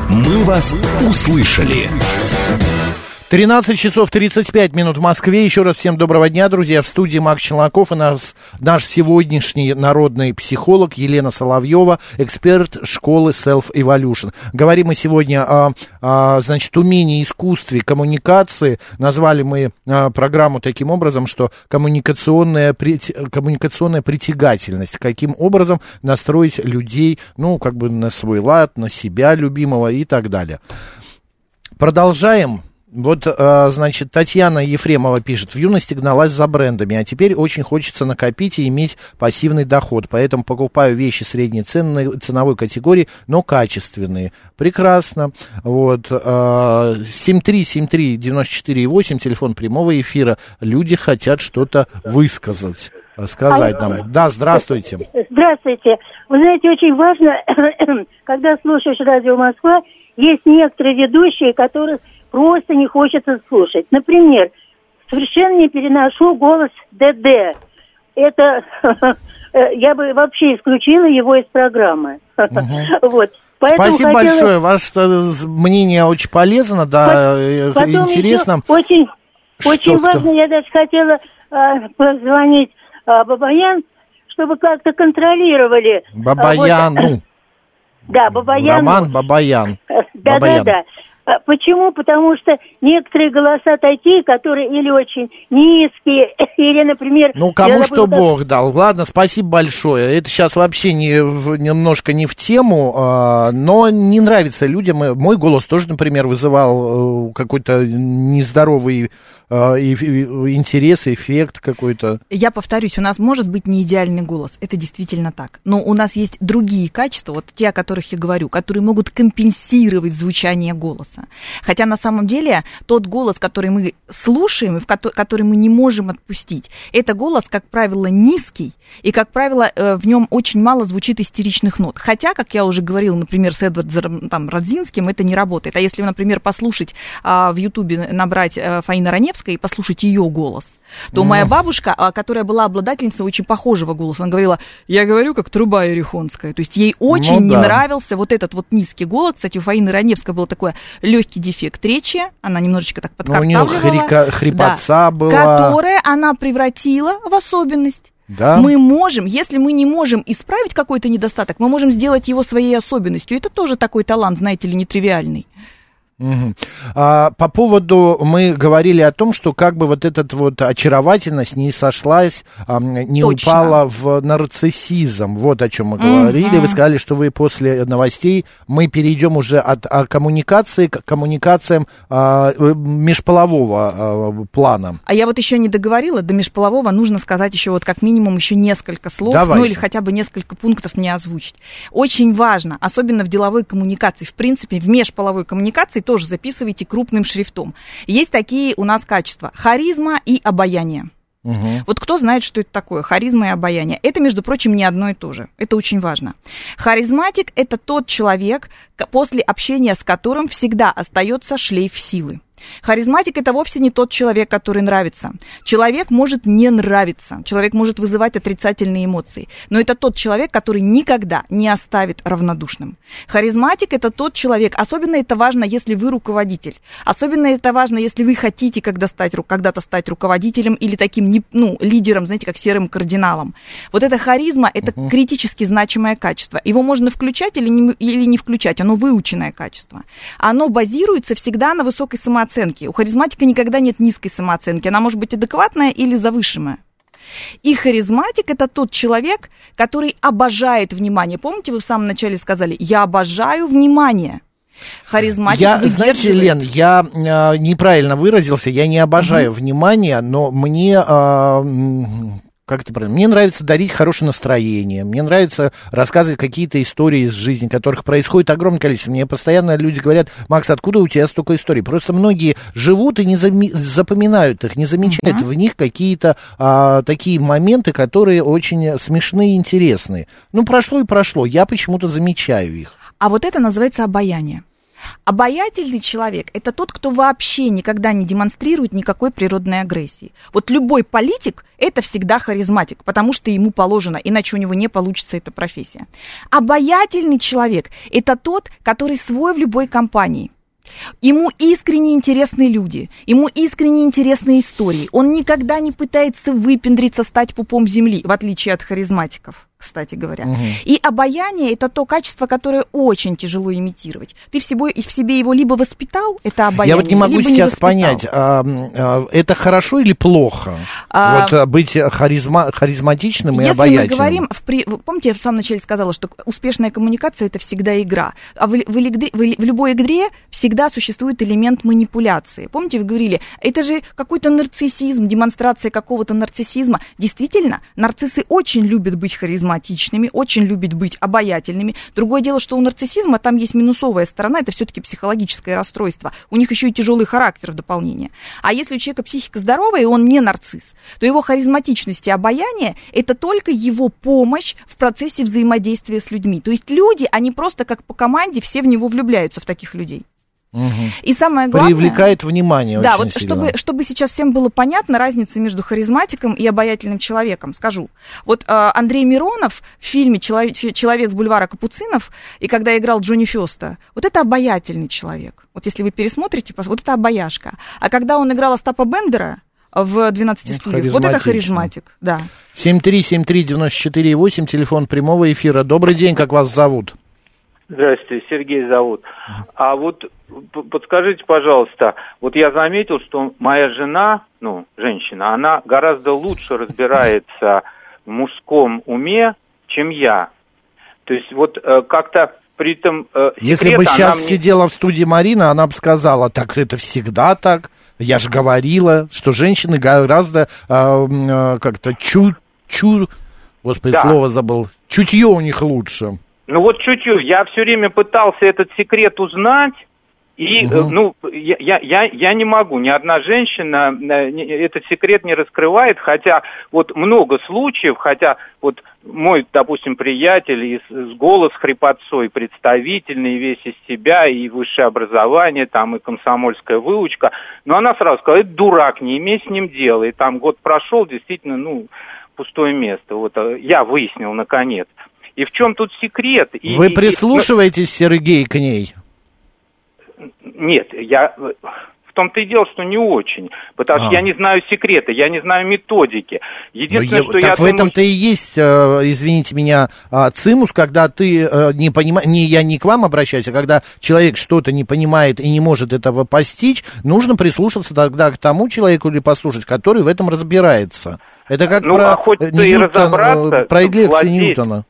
[SPEAKER 5] «Мы вас услышали».
[SPEAKER 1] 13 часов 35 минут в Москве. Еще раз всем доброго дня, друзья. В студии Макс Челноков и наш, наш сегодняшний народный психолог Елена Соловьева, эксперт школы Self Evolution. Говорим мы сегодня о, о, значит, умении, искусстве коммуникации. Назвали мы а, программу таким образом, что коммуникационная, коммуникационная притягательность. Каким образом настроить людей, ну, как бы на свой лад, на себя любимого и так далее. Продолжаем. Вот, э, значит, Татьяна Ефремова пишет, в юности гналась за брендами, а теперь очень хочется накопить и иметь пассивный доход, поэтому покупаю вещи средней ценной, ценовой категории, но качественные. Прекрасно. Вот, э, 7373948, телефон прямого эфира. Люди хотят что-то высказать, э, сказать нам. Да, здравствуйте.
[SPEAKER 6] Здравствуйте. Вы знаете, очень важно, [CLEARS THROAT] когда слушаешь радио Москва, есть некоторые ведущие, которых просто не хочется слушать. Например, совершенно не переношу голос ДД. Это [LAUGHS] э, я бы вообще исключила его из программы. [LAUGHS] Вот. Поэтому
[SPEAKER 1] Спасибо
[SPEAKER 6] хотела-
[SPEAKER 1] большое. Ваше э, мнение очень полезно, да, э,
[SPEAKER 6] Потом
[SPEAKER 1] интересно.
[SPEAKER 6] Очень,
[SPEAKER 1] Что
[SPEAKER 6] очень
[SPEAKER 1] кто?
[SPEAKER 6] важно, я даже хотела э, позвонить э, Бабаян, чтобы как-то контролировали.
[SPEAKER 1] Бабаяну.
[SPEAKER 6] вот, [LAUGHS] да, Бабаян.
[SPEAKER 1] Роман Бабаян.
[SPEAKER 6] Да, А Почему? Потому что некоторые голоса такие, которые или очень низкие, [LAUGHS] или, например...
[SPEAKER 1] Ну, кому что
[SPEAKER 6] забыла, как-
[SPEAKER 1] Бог дал. Ладно, спасибо большое. Это сейчас вообще не, немножко не в тему, а, но не нравится людям. Мой голос тоже, например, вызывал э, какой-то нездоровый и- интерес, эффект какой-то.
[SPEAKER 2] Я повторюсь, у нас может быть не идеальный голос, это действительно так. Но у нас есть другие качества, вот те, о которых я говорю, которые могут компенсировать звучание голоса. Хотя на самом деле тот голос, который мы слушаем и который мы не можем отпустить, это голос, как правило, низкий, и, как правило, э, в нем очень мало звучит истеричных нот. Хотя, как я уже говорила, например, с Эдвардом там, Родзинским это не работает. А если, например, послушать а, в Ютубе, набрать а, Фаина Раневская и послушать ее голос, то моя бабушка, а, которая была обладательницей очень похожего голоса, она говорила, я говорю, как труба ерехонская. То есть ей очень
[SPEAKER 1] Ну
[SPEAKER 2] не
[SPEAKER 1] да.
[SPEAKER 2] нравился вот этот вот низкий голос. Кстати, у Фаины Раневской был такой легкий дефект речи, она немножечко так
[SPEAKER 1] Ну, у нее
[SPEAKER 2] подкартавливала.
[SPEAKER 1] хрика- хрипотца
[SPEAKER 2] Да.
[SPEAKER 1] была.
[SPEAKER 2] Которая она превратила в особенность.
[SPEAKER 1] Да?
[SPEAKER 2] Мы можем, если мы не можем исправить какой-то недостаток, мы можем сделать его своей особенностью. Это тоже такой талант, знаете ли, нетривиальный.
[SPEAKER 1] А, по поводу, мы говорили о том, что как бы вот эта вот очаровательность не сошлась, а, не
[SPEAKER 2] Точно.
[SPEAKER 1] упала в нарциссизм. Вот о чем мы говорили. Вы сказали, что вы после новостей, мы перейдем уже от а, коммуникации к коммуникациям а, э, межполового а, плана.
[SPEAKER 2] А я вот еще не договорила, до межполового нужно сказать еще вот как минимум еще несколько слов,
[SPEAKER 1] Давайте.
[SPEAKER 2] ну или хотя бы несколько пунктов мне озвучить. Очень важно, особенно в деловой коммуникации, в принципе, в межполовой коммуникации тоже записывайте крупным шрифтом. Есть такие у нас качества харизма и обаяние. Вот кто знает, что это такое, харизма и обаяние. Это, между прочим, не одно и то же. Это очень важно. Харизматик – это тот человек, после общения с которым всегда остается шлейф силы. Харизматик это вовсе не тот человек, который нравится. Человек может не нравиться, человек может вызывать отрицательные эмоции, но это тот человек, который никогда не оставит равнодушным. Харизматик это тот человек, особенно это важно, если вы руководитель, особенно это важно, если вы хотите когда стать, когда-то стать руководителем или таким ну, лидером, знаете, как серым кардиналом. Вот эта харизма, это uh-huh. критически значимое качество. Его можно включать или не, или не включать, оно выученное качество. Оно базируется всегда на высокой самооценке самооценки. У харизматика никогда нет низкой самооценки. Она может быть адекватная или завышенная. И харизматик это тот человек, который обожает внимание. Помните, вы в самом начале сказали, я обожаю внимание. Харизматик
[SPEAKER 1] я, знаете, Лен, я э, неправильно выразился, я не обожаю угу. внимание, но мне э, как это правильно? Мне нравится дарить хорошее настроение, мне нравится рассказывать какие-то истории из жизни, которых происходит огромное количество. Мне постоянно люди говорят, Макс, откуда у тебя столько историй? Просто многие живут и не зами- запоминают их, не замечают uh-huh. в них какие-то а, такие моменты, которые очень смешные и интересные. Ну, прошло и прошло, я почему-то замечаю их.
[SPEAKER 2] А вот это называется обаяние. Обаятельный человек – это тот, кто вообще никогда не демонстрирует никакой природной агрессии. Вот любой политик – это всегда харизматик, потому что ему положено, иначе у него не получится эта профессия. Обаятельный человек – это тот, который свой в любой компании. Ему искренне интересны люди, ему искренне интересны истории. Он никогда не пытается выпендриться, стать пупом земли, в отличие от харизматиков кстати говоря. Угу. И обаяние это то качество, которое очень тяжело имитировать. Ты в себе, в себе его либо воспитал, это обаяние.
[SPEAKER 1] Я вот не могу сейчас не понять, а, а, это хорошо или плохо? А, вот а, быть харизма, харизматичным и обаятельным.
[SPEAKER 2] Если мы говорим, в, при, помните, я в самом начале сказала, что успешная коммуникация это всегда игра. А в, в, в, в любой игре всегда существует элемент манипуляции. Помните, вы говорили, это же какой-то нарциссизм, демонстрация какого-то нарциссизма. Действительно, нарциссы очень любят быть харизматичными харизматичными, очень любят быть обаятельными. Другое дело, что у нарциссизма там есть минусовая сторона, это все-таки психологическое расстройство. У них еще и тяжелый характер в дополнение. А если у человека психика здоровая, и он не нарцисс, то его харизматичность и обаяние – это только его помощь в процессе взаимодействия с людьми. То есть люди, они просто как по команде все в него влюбляются, в таких людей.
[SPEAKER 1] Угу.
[SPEAKER 2] И самое главное...
[SPEAKER 1] Привлекает внимание
[SPEAKER 2] Да, вот чтобы, чтобы сейчас всем было понятно разница между харизматиком и обаятельным человеком, скажу. Вот э, Андрей Миронов в фильме «Человек, «Человек с бульвара Капуцинов» и когда играл Джонни Феста, вот это обаятельный человек. Вот если вы пересмотрите, вот это обаяшка. А когда он играл Остапа Бендера, в 12 студиях. Вот это харизматик, да.
[SPEAKER 1] 7373948, телефон прямого эфира. Добрый день, как вас зовут?
[SPEAKER 7] Здравствуйте, Сергей зовут. А вот подскажите, пожалуйста, вот я заметил, что моя жена, ну, женщина, она гораздо лучше разбирается в мужском уме, чем я. То есть вот э, как-то при этом... Э,
[SPEAKER 1] Если бы сейчас мне... сидела в студии Марина, она бы сказала, так это всегда так. Я же говорила, что женщины гораздо э, э, как-то чу... чу... Господи, да. слово забыл. Чутье у них лучше.
[SPEAKER 7] Ну вот чуть-чуть. Я все время пытался этот секрет узнать. И, угу. ну, я, я, я не могу, ни одна женщина э, этот секрет не раскрывает, хотя вот много случаев, хотя вот мой, допустим, приятель и с, с голос хрипотцой, представительный, весь из себя, и высшее образование, там, и комсомольская выучка, но она сразу сказала, это дурак, не имей с ним дела, и там год прошел, действительно, ну, пустое место, вот э, я выяснил наконец. И в чем тут секрет? И,
[SPEAKER 1] Вы прислушиваетесь, и, Сергей, к ней?
[SPEAKER 7] Нет, я в том-то и дело, что не очень, потому а. что я не знаю секрета, я не знаю методики.
[SPEAKER 1] Единственное, я, что так я в думаю... этом-то и есть, э, извините меня, э, цимус, когда ты э, не понимаешь, не я не к вам обращаюсь, а когда человек что-то не понимает и не может этого постичь, нужно прислушаться тогда к тому человеку или послушать, который в этом разбирается. Это как
[SPEAKER 7] ну, про, а хоть Ньютон, и разобраться,
[SPEAKER 1] про лекции Ньютона.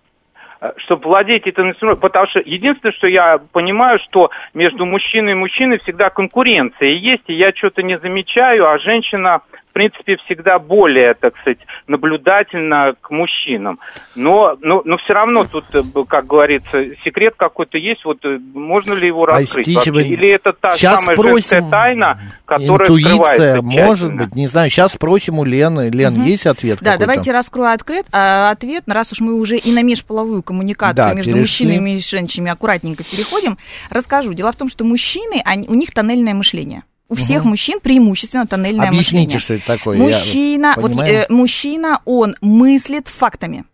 [SPEAKER 7] Э, чтобы владеть этим инструментом. Потому что единственное, что я понимаю, что между мужчиной и мужчиной всегда конкуренция есть, и я что-то не замечаю, а женщина принципе, всегда более, так сказать, наблюдательно к мужчинам. Но, но, но все равно тут, э, как говорится, секрет какой-то есть, вот э, можно ли его раскрыть вообще? Или это та
[SPEAKER 1] Сейчас
[SPEAKER 7] самая
[SPEAKER 1] спросим.
[SPEAKER 7] тайна, которая
[SPEAKER 1] Интуиция, может быть, не знаю. Сейчас спросим у Лены. Лен, угу. есть ответ
[SPEAKER 2] Да, давайте раскрою ответ, а, ответ, раз уж мы уже и на межполовую коммуникацию да, между перешли. мужчинами и женщинами аккуратненько переходим, расскажу. Дело в том, что мужчины, они, у них тоннельное мышление. У всех мужчин преимущественно тоннельное
[SPEAKER 1] Объясните,
[SPEAKER 2] мышление.
[SPEAKER 1] что это такое.
[SPEAKER 2] Мужчина, вот, э, мужчина, он мыслит фактами.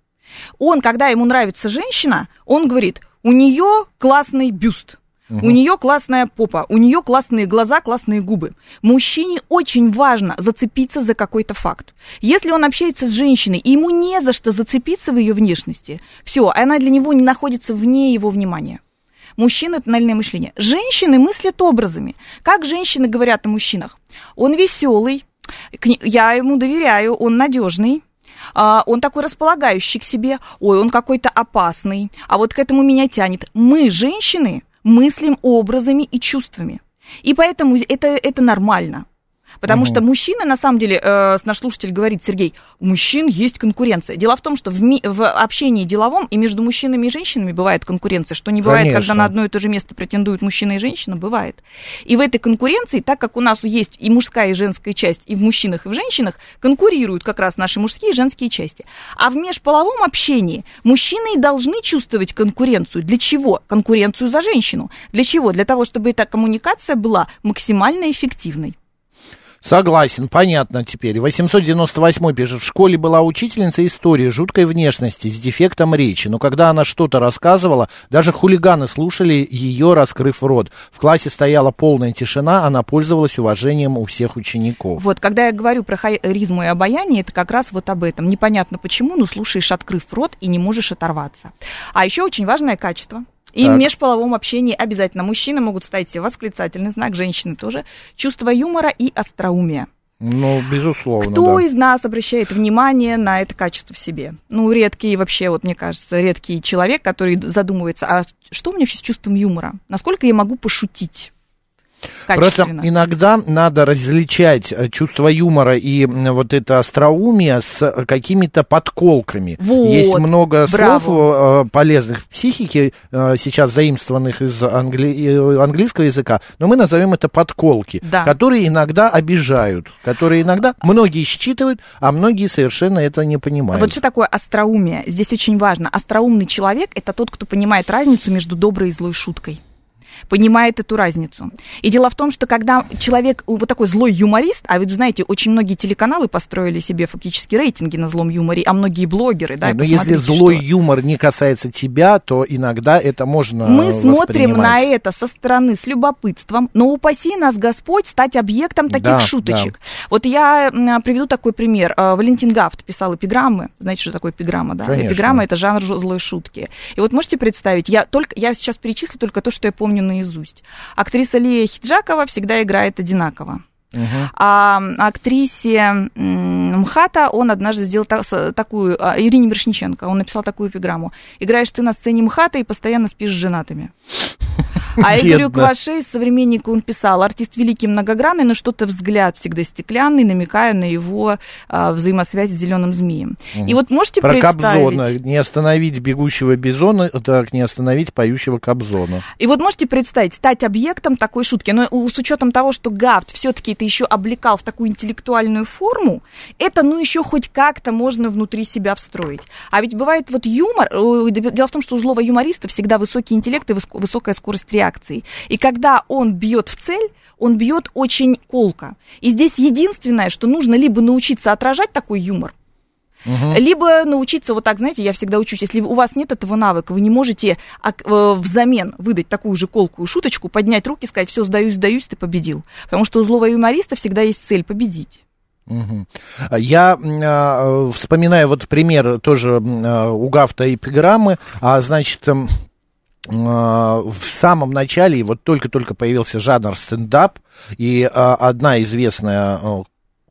[SPEAKER 2] Он, когда ему нравится женщина, он говорит, у нее классный бюст. У нее классная попа, у нее классные глаза, классные губы. Мужчине очень важно зацепиться за какой-то факт. Если он общается с женщиной, и ему не за что зацепиться в ее внешности, все, она для него не находится вне его внимания. Мужчина это тоннельное мышление. Женщины мыслят образами. Как женщины говорят о мужчинах? Он веселый, я ему доверяю, он надежный. а, он такой располагающий к себе, ой, он какой-то опасный, а вот к этому меня тянет. Мы, женщины, мыслим образами и чувствами. И поэтому это, это нормально. Потому что мужчины, на самом деле, э, наш слушатель говорит, Сергей, у мужчин есть конкуренция. Дело в том, что в, ми- в общении деловом и между мужчинами и женщинами бывает конкуренция, что не бывает, когда
[SPEAKER 1] Конечно.
[SPEAKER 2] на одно и то же место претендуют мужчина и женщина, бывает. И в этой конкуренции, так как у нас есть и мужская, и женская часть, и в мужчинах, и в женщинах, конкурируют как раз наши мужские и женские части. А в межполовом общении мужчины и должны чувствовать конкуренцию. Для чего? Конкуренцию за женщину. Для чего? Для того, чтобы эта коммуникация была максимально эффективной.
[SPEAKER 1] Согласен, понятно теперь. 898 пишет, в школе была учительница истории жуткой внешности с дефектом речи, но когда она что-то рассказывала, даже хулиганы слушали ее, раскрыв рот. В классе стояла полная тишина, она пользовалась уважением у всех учеников.
[SPEAKER 2] Вот, когда я говорю про харизму и обаяние, это как раз вот об этом. Непонятно почему, но слушаешь, открыв рот, и не можешь оторваться. А еще очень важное качество. И
[SPEAKER 1] Так.
[SPEAKER 2] в межполовом общении обязательно мужчины могут ставить себе восклицательный знак, женщины тоже. Чувство юмора и остроумия.
[SPEAKER 1] Ну, безусловно,
[SPEAKER 2] Кто
[SPEAKER 1] да.
[SPEAKER 2] из нас обращает внимание на это качество в себе? Ну, редкий вообще, вот мне кажется, редкий человек, который задумывается, а что у меня вообще с чувством юмора? Насколько я могу пошутить?
[SPEAKER 1] Просто иногда надо различать э, чувство юмора и вот это остроумие с э, какими-то подколками.
[SPEAKER 2] Вот,
[SPEAKER 1] Есть много
[SPEAKER 2] браво.
[SPEAKER 1] слов э, полезных в психике, сейчас заимствованных из англи- английского языка, но мы назовем это подколки,
[SPEAKER 2] Да.
[SPEAKER 1] которые иногда обижают, которые иногда многие считывают, а многие совершенно это не понимают.
[SPEAKER 2] Вот что такое остроумие? Здесь очень важно. Остроумный человек – это тот, кто понимает разницу между доброй и злой шуткой понимает эту разницу. И дело в том, что когда человек вот такой злой юморист, а ведь, знаете, очень многие телеканалы построили себе фактически рейтинги на злом юморе, а многие блогеры, да,
[SPEAKER 1] Не,
[SPEAKER 2] и
[SPEAKER 1] но если
[SPEAKER 2] посмотрите,
[SPEAKER 1] злой
[SPEAKER 2] что-
[SPEAKER 1] юмор не касается тебя, то иногда это можно
[SPEAKER 2] Мы смотрим на это со стороны с любопытством, но упаси нас Господь стать объектом таких
[SPEAKER 1] Да,
[SPEAKER 2] шуточек.
[SPEAKER 1] да.
[SPEAKER 2] Вот я приведу такой пример. Э, Валентин Гафт писал эпиграммы. Знаете, что такое эпиграмма, да?
[SPEAKER 1] Конечно.
[SPEAKER 2] Эпиграмма это жанр злой шутки. И вот можете представить, я только я сейчас перечислю только то, что я помню наизусть. Актриса Лия Хиджакова всегда играет одинаково. А актрисе МХАТа он однажды сделал такую, а, Ирине Мирошниченко, он написал такую эпиграмму. Играешь ты на сцене МХАТа и постоянно спишь с женатыми. А Игорю
[SPEAKER 1] Бедно.
[SPEAKER 2] Кваше, современнику, он писал, артист великий многогранный, но что-то взгляд всегда стеклянный, намекая на его а, взаимосвязь с зеленым змеем. И вот можете
[SPEAKER 1] Про
[SPEAKER 2] представить...
[SPEAKER 1] Кобзона. Не остановить бегущего бизона, так не остановить поющего Кобзона.
[SPEAKER 2] И вот можете представить, стать объектом такой шутки, но с учетом того, что Гафт все-таки это еще облекал в такую интеллектуальную форму, это ну еще хоть как-то можно внутри себя встроить. А ведь бывает вот юмор, э, дело в том, что у злого юмориста всегда высокий интеллект и высокая скорость реакции. И когда он бьет в цель, он бьет очень колко. И здесь единственное, что нужно либо научиться отражать такой юмор, либо научиться вот так, знаете, я всегда учусь, если у вас нет этого навыка, вы не можете ак- э, взамен выдать такую же колкую шуточку, поднять руки и сказать, все, сдаюсь, сдаюсь, ты победил. Потому что у злого юмориста всегда есть цель победить.
[SPEAKER 1] Мгм. Я а, вспоминаю вот пример тоже а, у Гафта эпиграммы, а, значит, а, в самом начале, вот только-только появился жанр стендап, и а, одна известная а,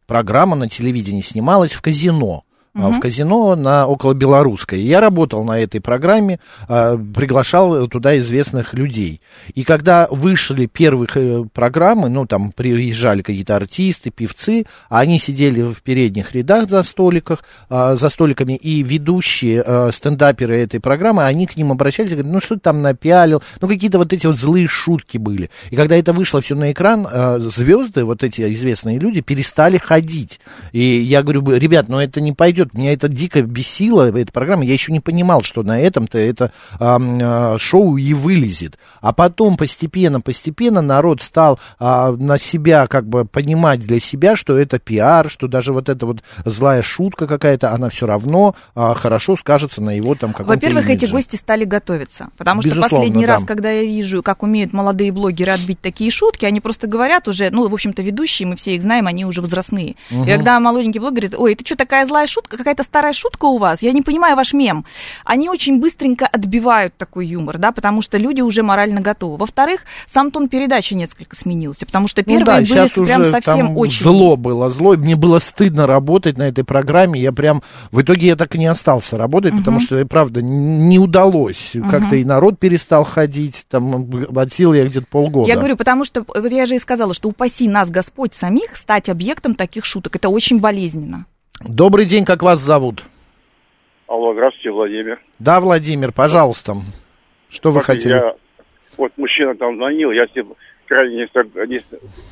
[SPEAKER 1] программа на телевидении снималась в казино. А, В казино на около Белорусской. Я работал на этой программе, а, приглашал туда известных людей. И когда вышли первые э, программы, ну, там приезжали какие-то артисты, певцы, а они сидели в передних рядах за столиках, а, за столиками, и ведущие э, стендаперы этой программы, они к ним обращались и говорят, ну, что ты там напялил, ну, какие-то вот эти вот злые шутки были. И когда это вышло все на экран, э, звезды, вот эти известные люди, перестали ходить. И я говорю, ребят, ну, это не пойдет пойдет. Меня это дико бесило, эта программа. Я еще не понимал, что на этом-то это а, а, шоу и вылезет. А потом постепенно, постепенно народ стал а, на себя как бы понимать для себя, что это пиар, что даже вот эта вот злая шутка какая-то, она все равно а, хорошо скажется на его там каком-то
[SPEAKER 2] Во-первых,
[SPEAKER 1] имидже.
[SPEAKER 2] эти гости стали готовиться. Потому что
[SPEAKER 1] Безусловно,
[SPEAKER 2] последний
[SPEAKER 1] да.
[SPEAKER 2] раз, когда я вижу, как умеют молодые блогеры отбить такие шутки, они просто говорят уже, ну, в общем-то, ведущие, мы все их знаем, они уже возрастные.
[SPEAKER 8] Мгм.
[SPEAKER 2] И когда молоденький блогер говорит, ой, это что, такая злая шутка, какая-то старая шутка у вас? Я не понимаю ваш мем. Они очень быстренько отбивают такой юмор, да, потому что люди уже морально готовы. Во-вторых, сам тон передачи несколько сменился, потому что
[SPEAKER 1] Ну
[SPEAKER 2] первые
[SPEAKER 1] да,
[SPEAKER 2] были
[SPEAKER 1] сейчас
[SPEAKER 2] прям
[SPEAKER 1] уже
[SPEAKER 2] совсем
[SPEAKER 1] там
[SPEAKER 2] очень...
[SPEAKER 1] зло было, зло. Мне было стыдно работать на этой программе. Я прям... В итоге я так и не остался работать, потому
[SPEAKER 2] Мгм.
[SPEAKER 1] что, правда, не удалось.
[SPEAKER 2] Мгм.
[SPEAKER 1] Как-то и народ перестал ходить. Там от силы я где-то полгода.
[SPEAKER 2] Я говорю, потому что, я же и сказала, что упаси нас Господь самих стать объектом таких шуток. Это очень болезненно.
[SPEAKER 1] Добрый день, как вас зовут?
[SPEAKER 9] Алло, здравствуйте, Владимир.
[SPEAKER 1] Да, Владимир, пожалуйста. Что вы хотели?
[SPEAKER 9] Я, вот мужчина там звонил, я с ним крайне не, сог- не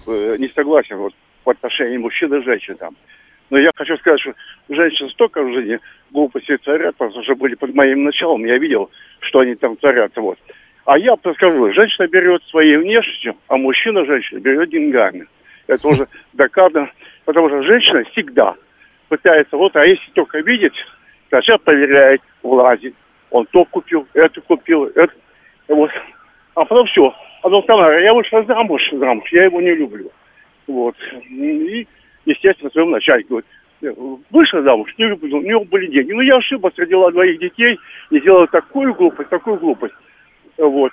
[SPEAKER 9] э, не согласен вот, в отношении мужчин и женщин там. Но я хочу сказать, что женщины столько в жизни глупостей творят, потому что были под моим началом, я видел, что они там творят. Вот. А я скажу, женщина берет своей внешностью, а мужчина женщина берет деньгами. Это уже доказано, потому что женщина всегда пытается, вот, а если только видеть, сначала проверяет, влазит, он то купил, это купил, это, вот. А потом все. А потом сказала, я вышла замуж, замуж, я его не люблю. Вот. И, естественно, своему начальнику говорит, вышла замуж, не люблю, у него были деньги. Ну, я ошиблась, родила двоих детей и сделала такую глупость, такую глупость. Вот.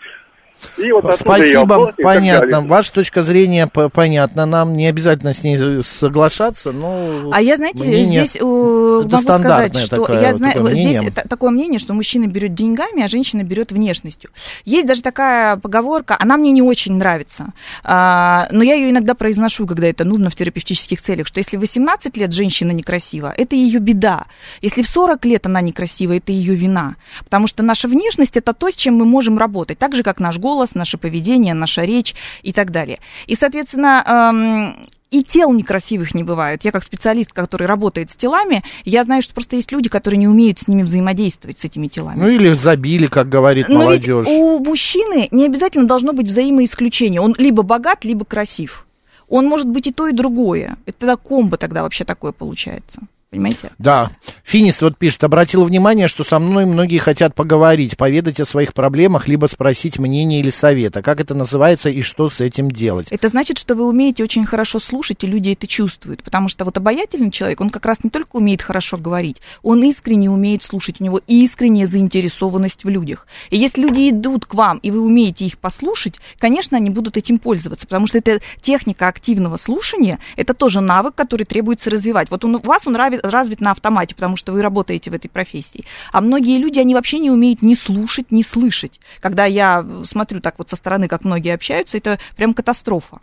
[SPEAKER 9] И вот
[SPEAKER 1] Спасибо,
[SPEAKER 9] и
[SPEAKER 1] понятно. Ваша точка зрения понятна. Нам не обязательно с ней соглашаться, но...
[SPEAKER 2] А я, знаете,
[SPEAKER 1] мнение-
[SPEAKER 2] здесь э, могу сказать, что
[SPEAKER 1] такое-
[SPEAKER 2] я знаю,
[SPEAKER 1] такое
[SPEAKER 2] вот
[SPEAKER 1] мнение.
[SPEAKER 2] здесь та- такое мнение, что мужчина берет деньгами, а женщина берет внешностью. Есть даже такая поговорка, она мне не очень нравится, а, но я ее иногда произношу, когда это нужно в терапевтических целях, что если в 18 лет женщина некрасива, это ее беда. Если в 40 лет она некрасива, это ее вина. Потому что наша внешность это то, с чем мы можем работать, так же, как наш голос, наше поведение, наша речь и так далее. И, соответственно, эм, и тел некрасивых не бывает. Я как специалист, который работает с телами, я знаю, что просто есть люди, которые не умеют с ними взаимодействовать, с этими телами.
[SPEAKER 1] Ну или забили, как говорит
[SPEAKER 2] Но ведь
[SPEAKER 1] молодежь.
[SPEAKER 2] у мужчины не обязательно должно быть взаимоисключение. Он либо богат, либо красив. Он может быть и то, и другое. Это тогда комбо тогда вообще такое получается. Понимаете?
[SPEAKER 1] Да. Финист вот пишет, обратил внимание, что со мной многие хотят поговорить, поведать о своих проблемах, либо спросить мнение или совета. Как это называется и что с этим делать?
[SPEAKER 2] Это значит, что вы умеете очень хорошо слушать, и люди это чувствуют. Потому что вот обаятельный человек, он как раз не только умеет хорошо говорить, он искренне умеет слушать, у него искренняя заинтересованность в людях. И если люди идут к вам, и вы умеете их послушать, конечно, они будут этим пользоваться, потому что это техника активного слушания, это тоже навык, который требуется развивать. Вот он, у вас он рави- развит на автомате, потому что вы работаете в этой профессии. А многие люди, они вообще не умеют ни слушать, ни слышать. Когда я смотрю так вот со стороны, как многие общаются, это прям катастрофа.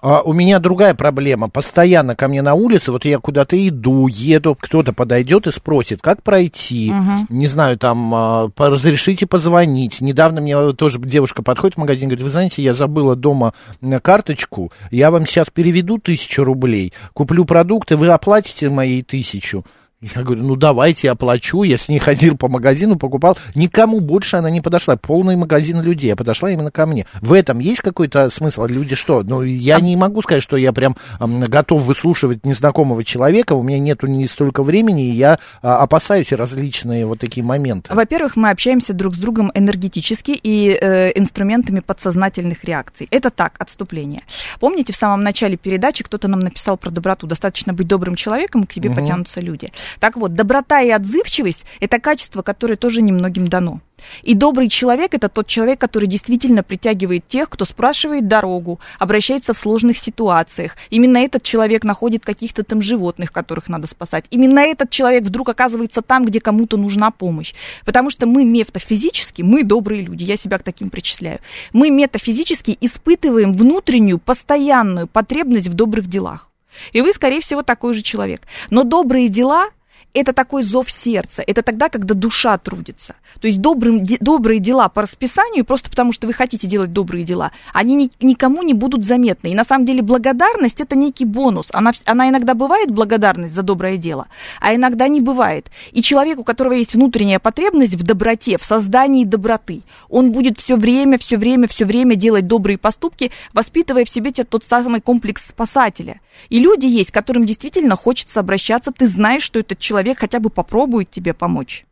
[SPEAKER 1] А, у меня другая проблема. Постоянно ко мне на улице, вот я куда-то иду, еду, кто-то подойдет и спросит, как пройти,
[SPEAKER 2] Мгм.
[SPEAKER 1] не знаю, там, а, разрешите позвонить. Недавно мне тоже девушка подходит в магазин, говорит, вы знаете, я забыла дома м, карточку, я вам сейчас переведу тысячу рублей, куплю продукты, вы оплатите мои тысячу. Я говорю, ну давайте, я оплачу. Я с ней ходил по магазину, покупал. Никому больше она не подошла. Полный магазин людей. А подошла именно ко мне. В этом есть какой-то смысл? Люди что? Ну, я не могу сказать, что я прям готов выслушивать незнакомого человека. У меня нету не столько времени, и я а, опасаюсь различные вот такие моменты.
[SPEAKER 2] Во-первых, мы общаемся друг с другом энергетически и э, инструментами подсознательных реакций. Это так, отступление. Помните, в самом начале передачи кто-то нам написал про доброту. Достаточно быть добрым человеком, и к тебе
[SPEAKER 8] Мгм.
[SPEAKER 2] потянутся люди. Так вот, доброта и отзывчивость – это качество, которое тоже немногим дано. И добрый человек – это тот человек, который действительно притягивает тех, кто спрашивает дорогу, обращается в сложных ситуациях. Именно этот человек находит каких-то там животных, которых надо спасать. Именно этот человек вдруг оказывается там, где кому-то нужна помощь. Потому что мы метафизически, мы добрые люди, я себя к таким причисляю, мы метафизически испытываем внутреннюю, постоянную потребность в добрых делах. И вы, скорее всего, такой же человек. Но добрые дела это такой зов сердца, это тогда, когда душа трудится. То есть добрым, де, добрые дела по расписанию, просто потому что вы хотите делать добрые дела, они ни, никому не будут заметны. И на самом деле благодарность это некий бонус. Она, она иногда бывает благодарность за доброе дело, а иногда не бывает. И человек, у которого есть внутренняя потребность в доброте, в создании доброты, он будет все время, все время, все время делать добрые поступки, воспитывая в себе тот самый комплекс спасателя. И люди есть, которым действительно хочется обращаться, ты знаешь, что этот человек хотя бы попробует тебе помочь.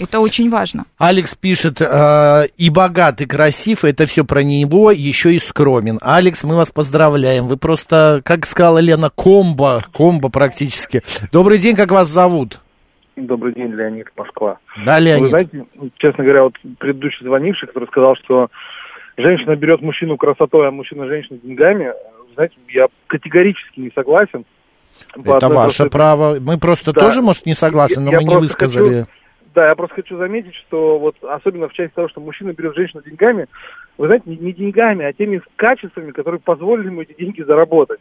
[SPEAKER 2] Это очень важно.
[SPEAKER 1] Алекс пишет, э, и богат, и красив, это все про него, еще и скромен. Алекс, мы вас поздравляем. Вы просто, как сказала Лена, комбо, комбо практически. Добрый день, как вас зовут?
[SPEAKER 8] Добрый день, Леонид, Москва.
[SPEAKER 1] Да, Леонид.
[SPEAKER 8] Вы знаете, честно говоря, вот предыдущий звонивший, который сказал, что женщина берет мужчину красотой, а мужчина женщину деньгами, знаете, я категорически не согласен.
[SPEAKER 1] Это ваше право. Мы просто да. тоже, может, не согласны, но я мы не высказали.
[SPEAKER 8] Хочу... Да, я просто хочу заметить, что вот особенно в части того, что мужчина берет женщину деньгами, вы знаете, не, не деньгами, а теми качествами, которые позволили ему эти деньги заработать.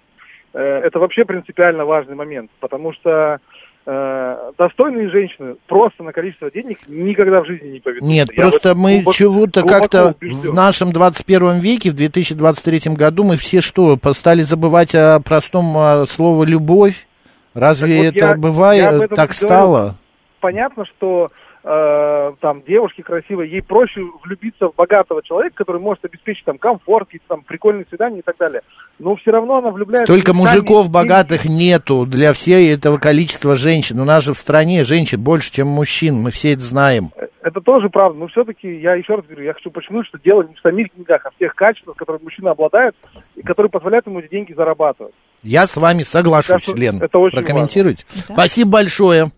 [SPEAKER 8] Э, это вообще принципиально важный момент, потому что э, достойные женщины просто на количество денег никогда в жизни не поведут.
[SPEAKER 1] Нет, Я просто мы глубоко, чего-то как-то в нашем 21 веке, в 2023 году, мы все что, стали забывать о простом слове «любовь»? Разве так вот это я, бывает, я так стало?
[SPEAKER 8] Понятно, что э, там девушке красивой, ей проще влюбиться в богатого человека, который может обеспечить там комфорт, какие-то там прикольные свидания и так далее. Но все равно она влюбляется.
[SPEAKER 1] Столько мужиков богатых нету для всей этого количества женщин. У нас же в стране женщин больше, чем мужчин, мы все это знаем.
[SPEAKER 8] Э, это тоже правда, но все-таки я еще раз говорю, я хочу подчеркнуть, что дело не в самих деньгах, а в тех качествах, которые мужчина обладает и которые позволяют ему эти деньги зарабатывать.
[SPEAKER 1] Я с вами соглашусь, Лен. Это очень Прокомментируйте. Да. Спасибо большое.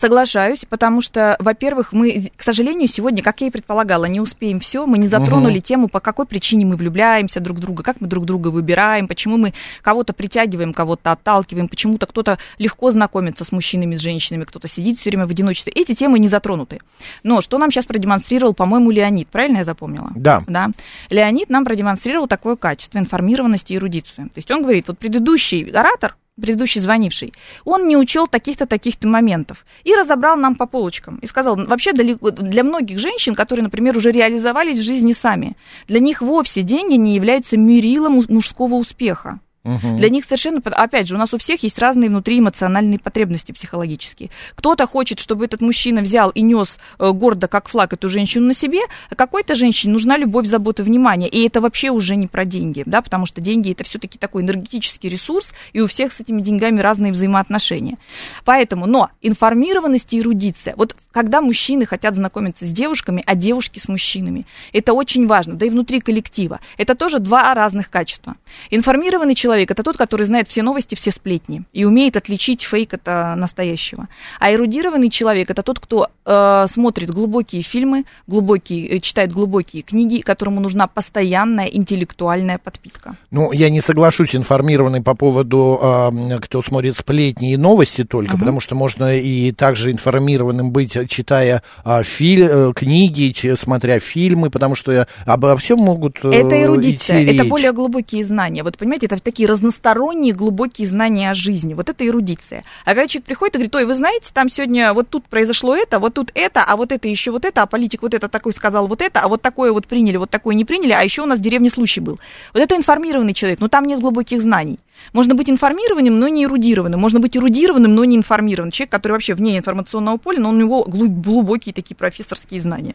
[SPEAKER 2] Соглашаюсь, потому что, во-первых, мы, к сожалению, сегодня, как я и предполагала, не успеем все. Мы не затронули угу. тему, по какой причине мы влюбляемся друг в друга, как мы друг друга выбираем, почему мы кого-то притягиваем, кого-то отталкиваем, почему-то кто-то легко знакомится с мужчинами, с женщинами, кто-то сидит все время в одиночестве. Эти темы не затронуты. Но что нам сейчас продемонстрировал, по-моему, Леонид, правильно я запомнила?
[SPEAKER 1] Да.
[SPEAKER 2] да. Леонид нам продемонстрировал такое качество, информированность и эрудицию. То есть он говорит, вот предыдущий оратор, предыдущий звонивший, он не учел таких-то, таких-то моментов. И разобрал нам по полочкам. И сказал, вообще для многих женщин, которые, например, уже реализовались в жизни сами, для них вовсе деньги не являются мерилом мужского успеха. Угу. Для них совершенно, опять же, у нас у всех есть разные внутриэмоциональные потребности психологические. Кто-то хочет, чтобы этот мужчина взял и нес э, гордо, как флаг, эту женщину на себе, а какой-то женщине нужна любовь, забота, внимание. И это вообще уже не про деньги, да, потому что деньги это все-таки такой энергетический ресурс, и у всех с этими деньгами разные взаимоотношения. Поэтому, но информированность и эрудиция. Вот когда мужчины хотят знакомиться с девушками, а девушки с мужчинами, это очень важно, да и внутри коллектива. Это тоже два разных качества. Информированный человек это тот, который знает все новости, все сплетни и умеет отличить фейк от а, настоящего. А эрудированный человек это тот, кто э, смотрит глубокие фильмы, глубокие, э, читает глубокие книги, которому нужна постоянная интеллектуальная подпитка.
[SPEAKER 1] Ну, я не соглашусь информированный по поводу, э, кто смотрит сплетни и новости только, угу. потому что можно и также информированным быть, читая э, филь, э, книги, смотря фильмы, потому что обо всем могут
[SPEAKER 2] э, Это эрудиция, это более глубокие знания. Вот понимаете, это такие такие разносторонние глубокие знания о жизни. Вот это эрудиция. А когда человек приходит и говорит, ой, вы знаете, там сегодня вот тут произошло это, вот тут это, а вот это еще вот это, а политик вот это такой сказал вот это, а вот такое вот приняли, вот такое не приняли, а еще у нас в деревне случай был. Вот это информированный человек, но там нет глубоких знаний. Можно быть информированным, но не эрудированным. Можно быть эрудированным, но не информированным. Человек, который вообще вне информационного поля, но у него глубокие такие профессорские знания.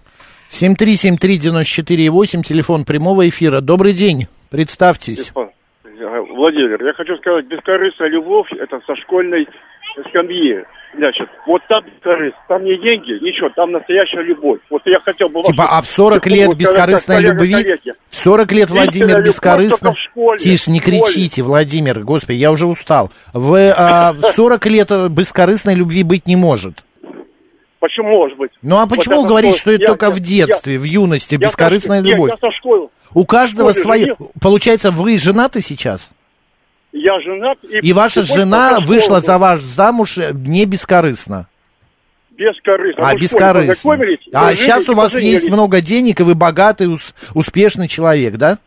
[SPEAKER 1] 7373948, телефон прямого эфира. Добрый день, представьтесь.
[SPEAKER 9] Владимир, я хочу сказать, бескорыстная любовь, это со школьной скамьи. Значит, вот там бескорыстно, там не деньги, ничего, там настоящая любовь. Вот я хотел бы...
[SPEAKER 1] Типа, а в 40 лет бескорыстной любви... В 40 лет Владимир бескорыстно... Тише, не кричите, Владимир, господи, я уже устал. В, а, в 40 лет бескорыстной любви быть не может.
[SPEAKER 9] Почему может быть?
[SPEAKER 1] Ну а почему вот говорить, что это я, только я, в детстве, я, в юности, бескорыстная я, любовь? Я, я У каждого свое. Получается, вы женаты сейчас?
[SPEAKER 9] Я женат.
[SPEAKER 1] И, и ваша жена вышла за вас замуж не бескорыстно?
[SPEAKER 9] Бескорыстно.
[SPEAKER 1] А, ну, бескорыстно. А сейчас у вас есть много денег, и вы богатый, успешный человек, да?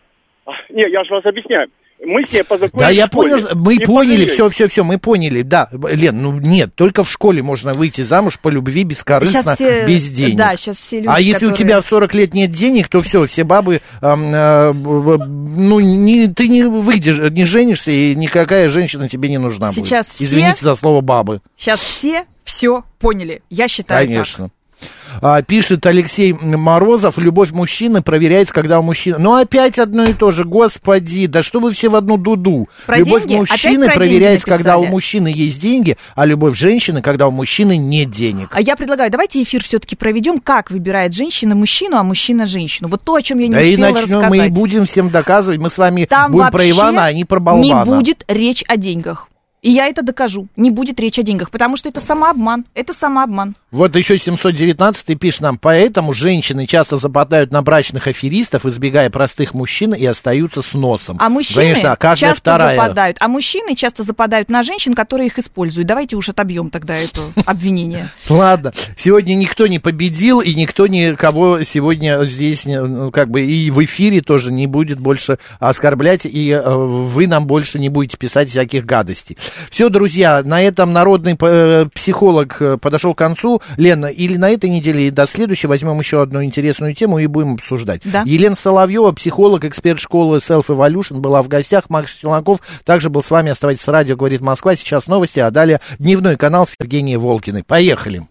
[SPEAKER 9] Не, я же вас объясняю. Мы с ней познакомились
[SPEAKER 1] Да, я понял, мы
[SPEAKER 9] Не
[SPEAKER 1] поняли, все, все, все, мы поняли, да. Лен, ну нет, только в школе можно выйти замуж по любви бескорыстно,
[SPEAKER 2] все-
[SPEAKER 1] без денег.
[SPEAKER 2] да, щас все люди,
[SPEAKER 1] а если у
[SPEAKER 2] которые-
[SPEAKER 1] тебя в 40 лет нет денег, то все, все бабы, э, б- ну, не, ты не выйдешь, не женишься, и никакая женщина тебе не нужна
[SPEAKER 2] Сейчас
[SPEAKER 1] будет.
[SPEAKER 2] все-
[SPEAKER 1] Извините за слово бабы.
[SPEAKER 2] Сейчас все все поняли. Я считаю так.
[SPEAKER 1] А, пишет Алексей Морозов, любовь мужчины проверяется, когда у мужчины... Ну, опять одно и то же, господи, да что вы все в одну дуду?
[SPEAKER 2] Про
[SPEAKER 1] любовь
[SPEAKER 2] деньги?
[SPEAKER 1] мужчины
[SPEAKER 2] Опять
[SPEAKER 1] проверяется, когда у мужчины есть деньги, а любовь женщины, когда у мужчины нет денег.
[SPEAKER 2] А я предлагаю, давайте эфир все-таки проведем, как выбирает женщина мужчину, а мужчина женщину. Вот то, о чем я не
[SPEAKER 1] Да и
[SPEAKER 2] успела
[SPEAKER 1] начнем,
[SPEAKER 2] рассказать.
[SPEAKER 1] мы и будем всем доказывать, мы с вами
[SPEAKER 2] Там
[SPEAKER 1] будем про Ивана, а не про
[SPEAKER 2] Не
[SPEAKER 1] болвана.
[SPEAKER 2] будет речь о деньгах. И я это докажу. Не будет речь о деньгах, потому что это самообман. Это самообман.
[SPEAKER 1] Вот еще 719 пишет нам, поэтому женщины часто западают на брачных аферистов, избегая простых мужчин и остаются с носом.
[SPEAKER 2] А мужчины
[SPEAKER 1] Конечно, каждая
[SPEAKER 2] часто
[SPEAKER 1] вторая.
[SPEAKER 2] западают. А мужчины часто западают на женщин, которые их используют. Давайте уж отобьем тогда это обвинение. [LAUGHS]
[SPEAKER 1] Ладно, сегодня никто не победил, и никто никого сегодня здесь, ну, как бы, и в эфире тоже не будет больше оскорблять, и э, вы нам больше не будете писать всяких гадостей. Все, друзья, на этом народный э, психолог э, подошел к концу. Лена, или на этой неделе, и до следующей возьмем еще одну интересную тему и будем обсуждать.
[SPEAKER 2] Да.
[SPEAKER 1] Елена Соловьева, психолог, эксперт школы Self Evolution, была в гостях. Макс Челноков также был с вами. Оставайтесь с радио, говорит Москва. Сейчас новости, а далее дневной канал с Евгенией Волкиной. Поехали.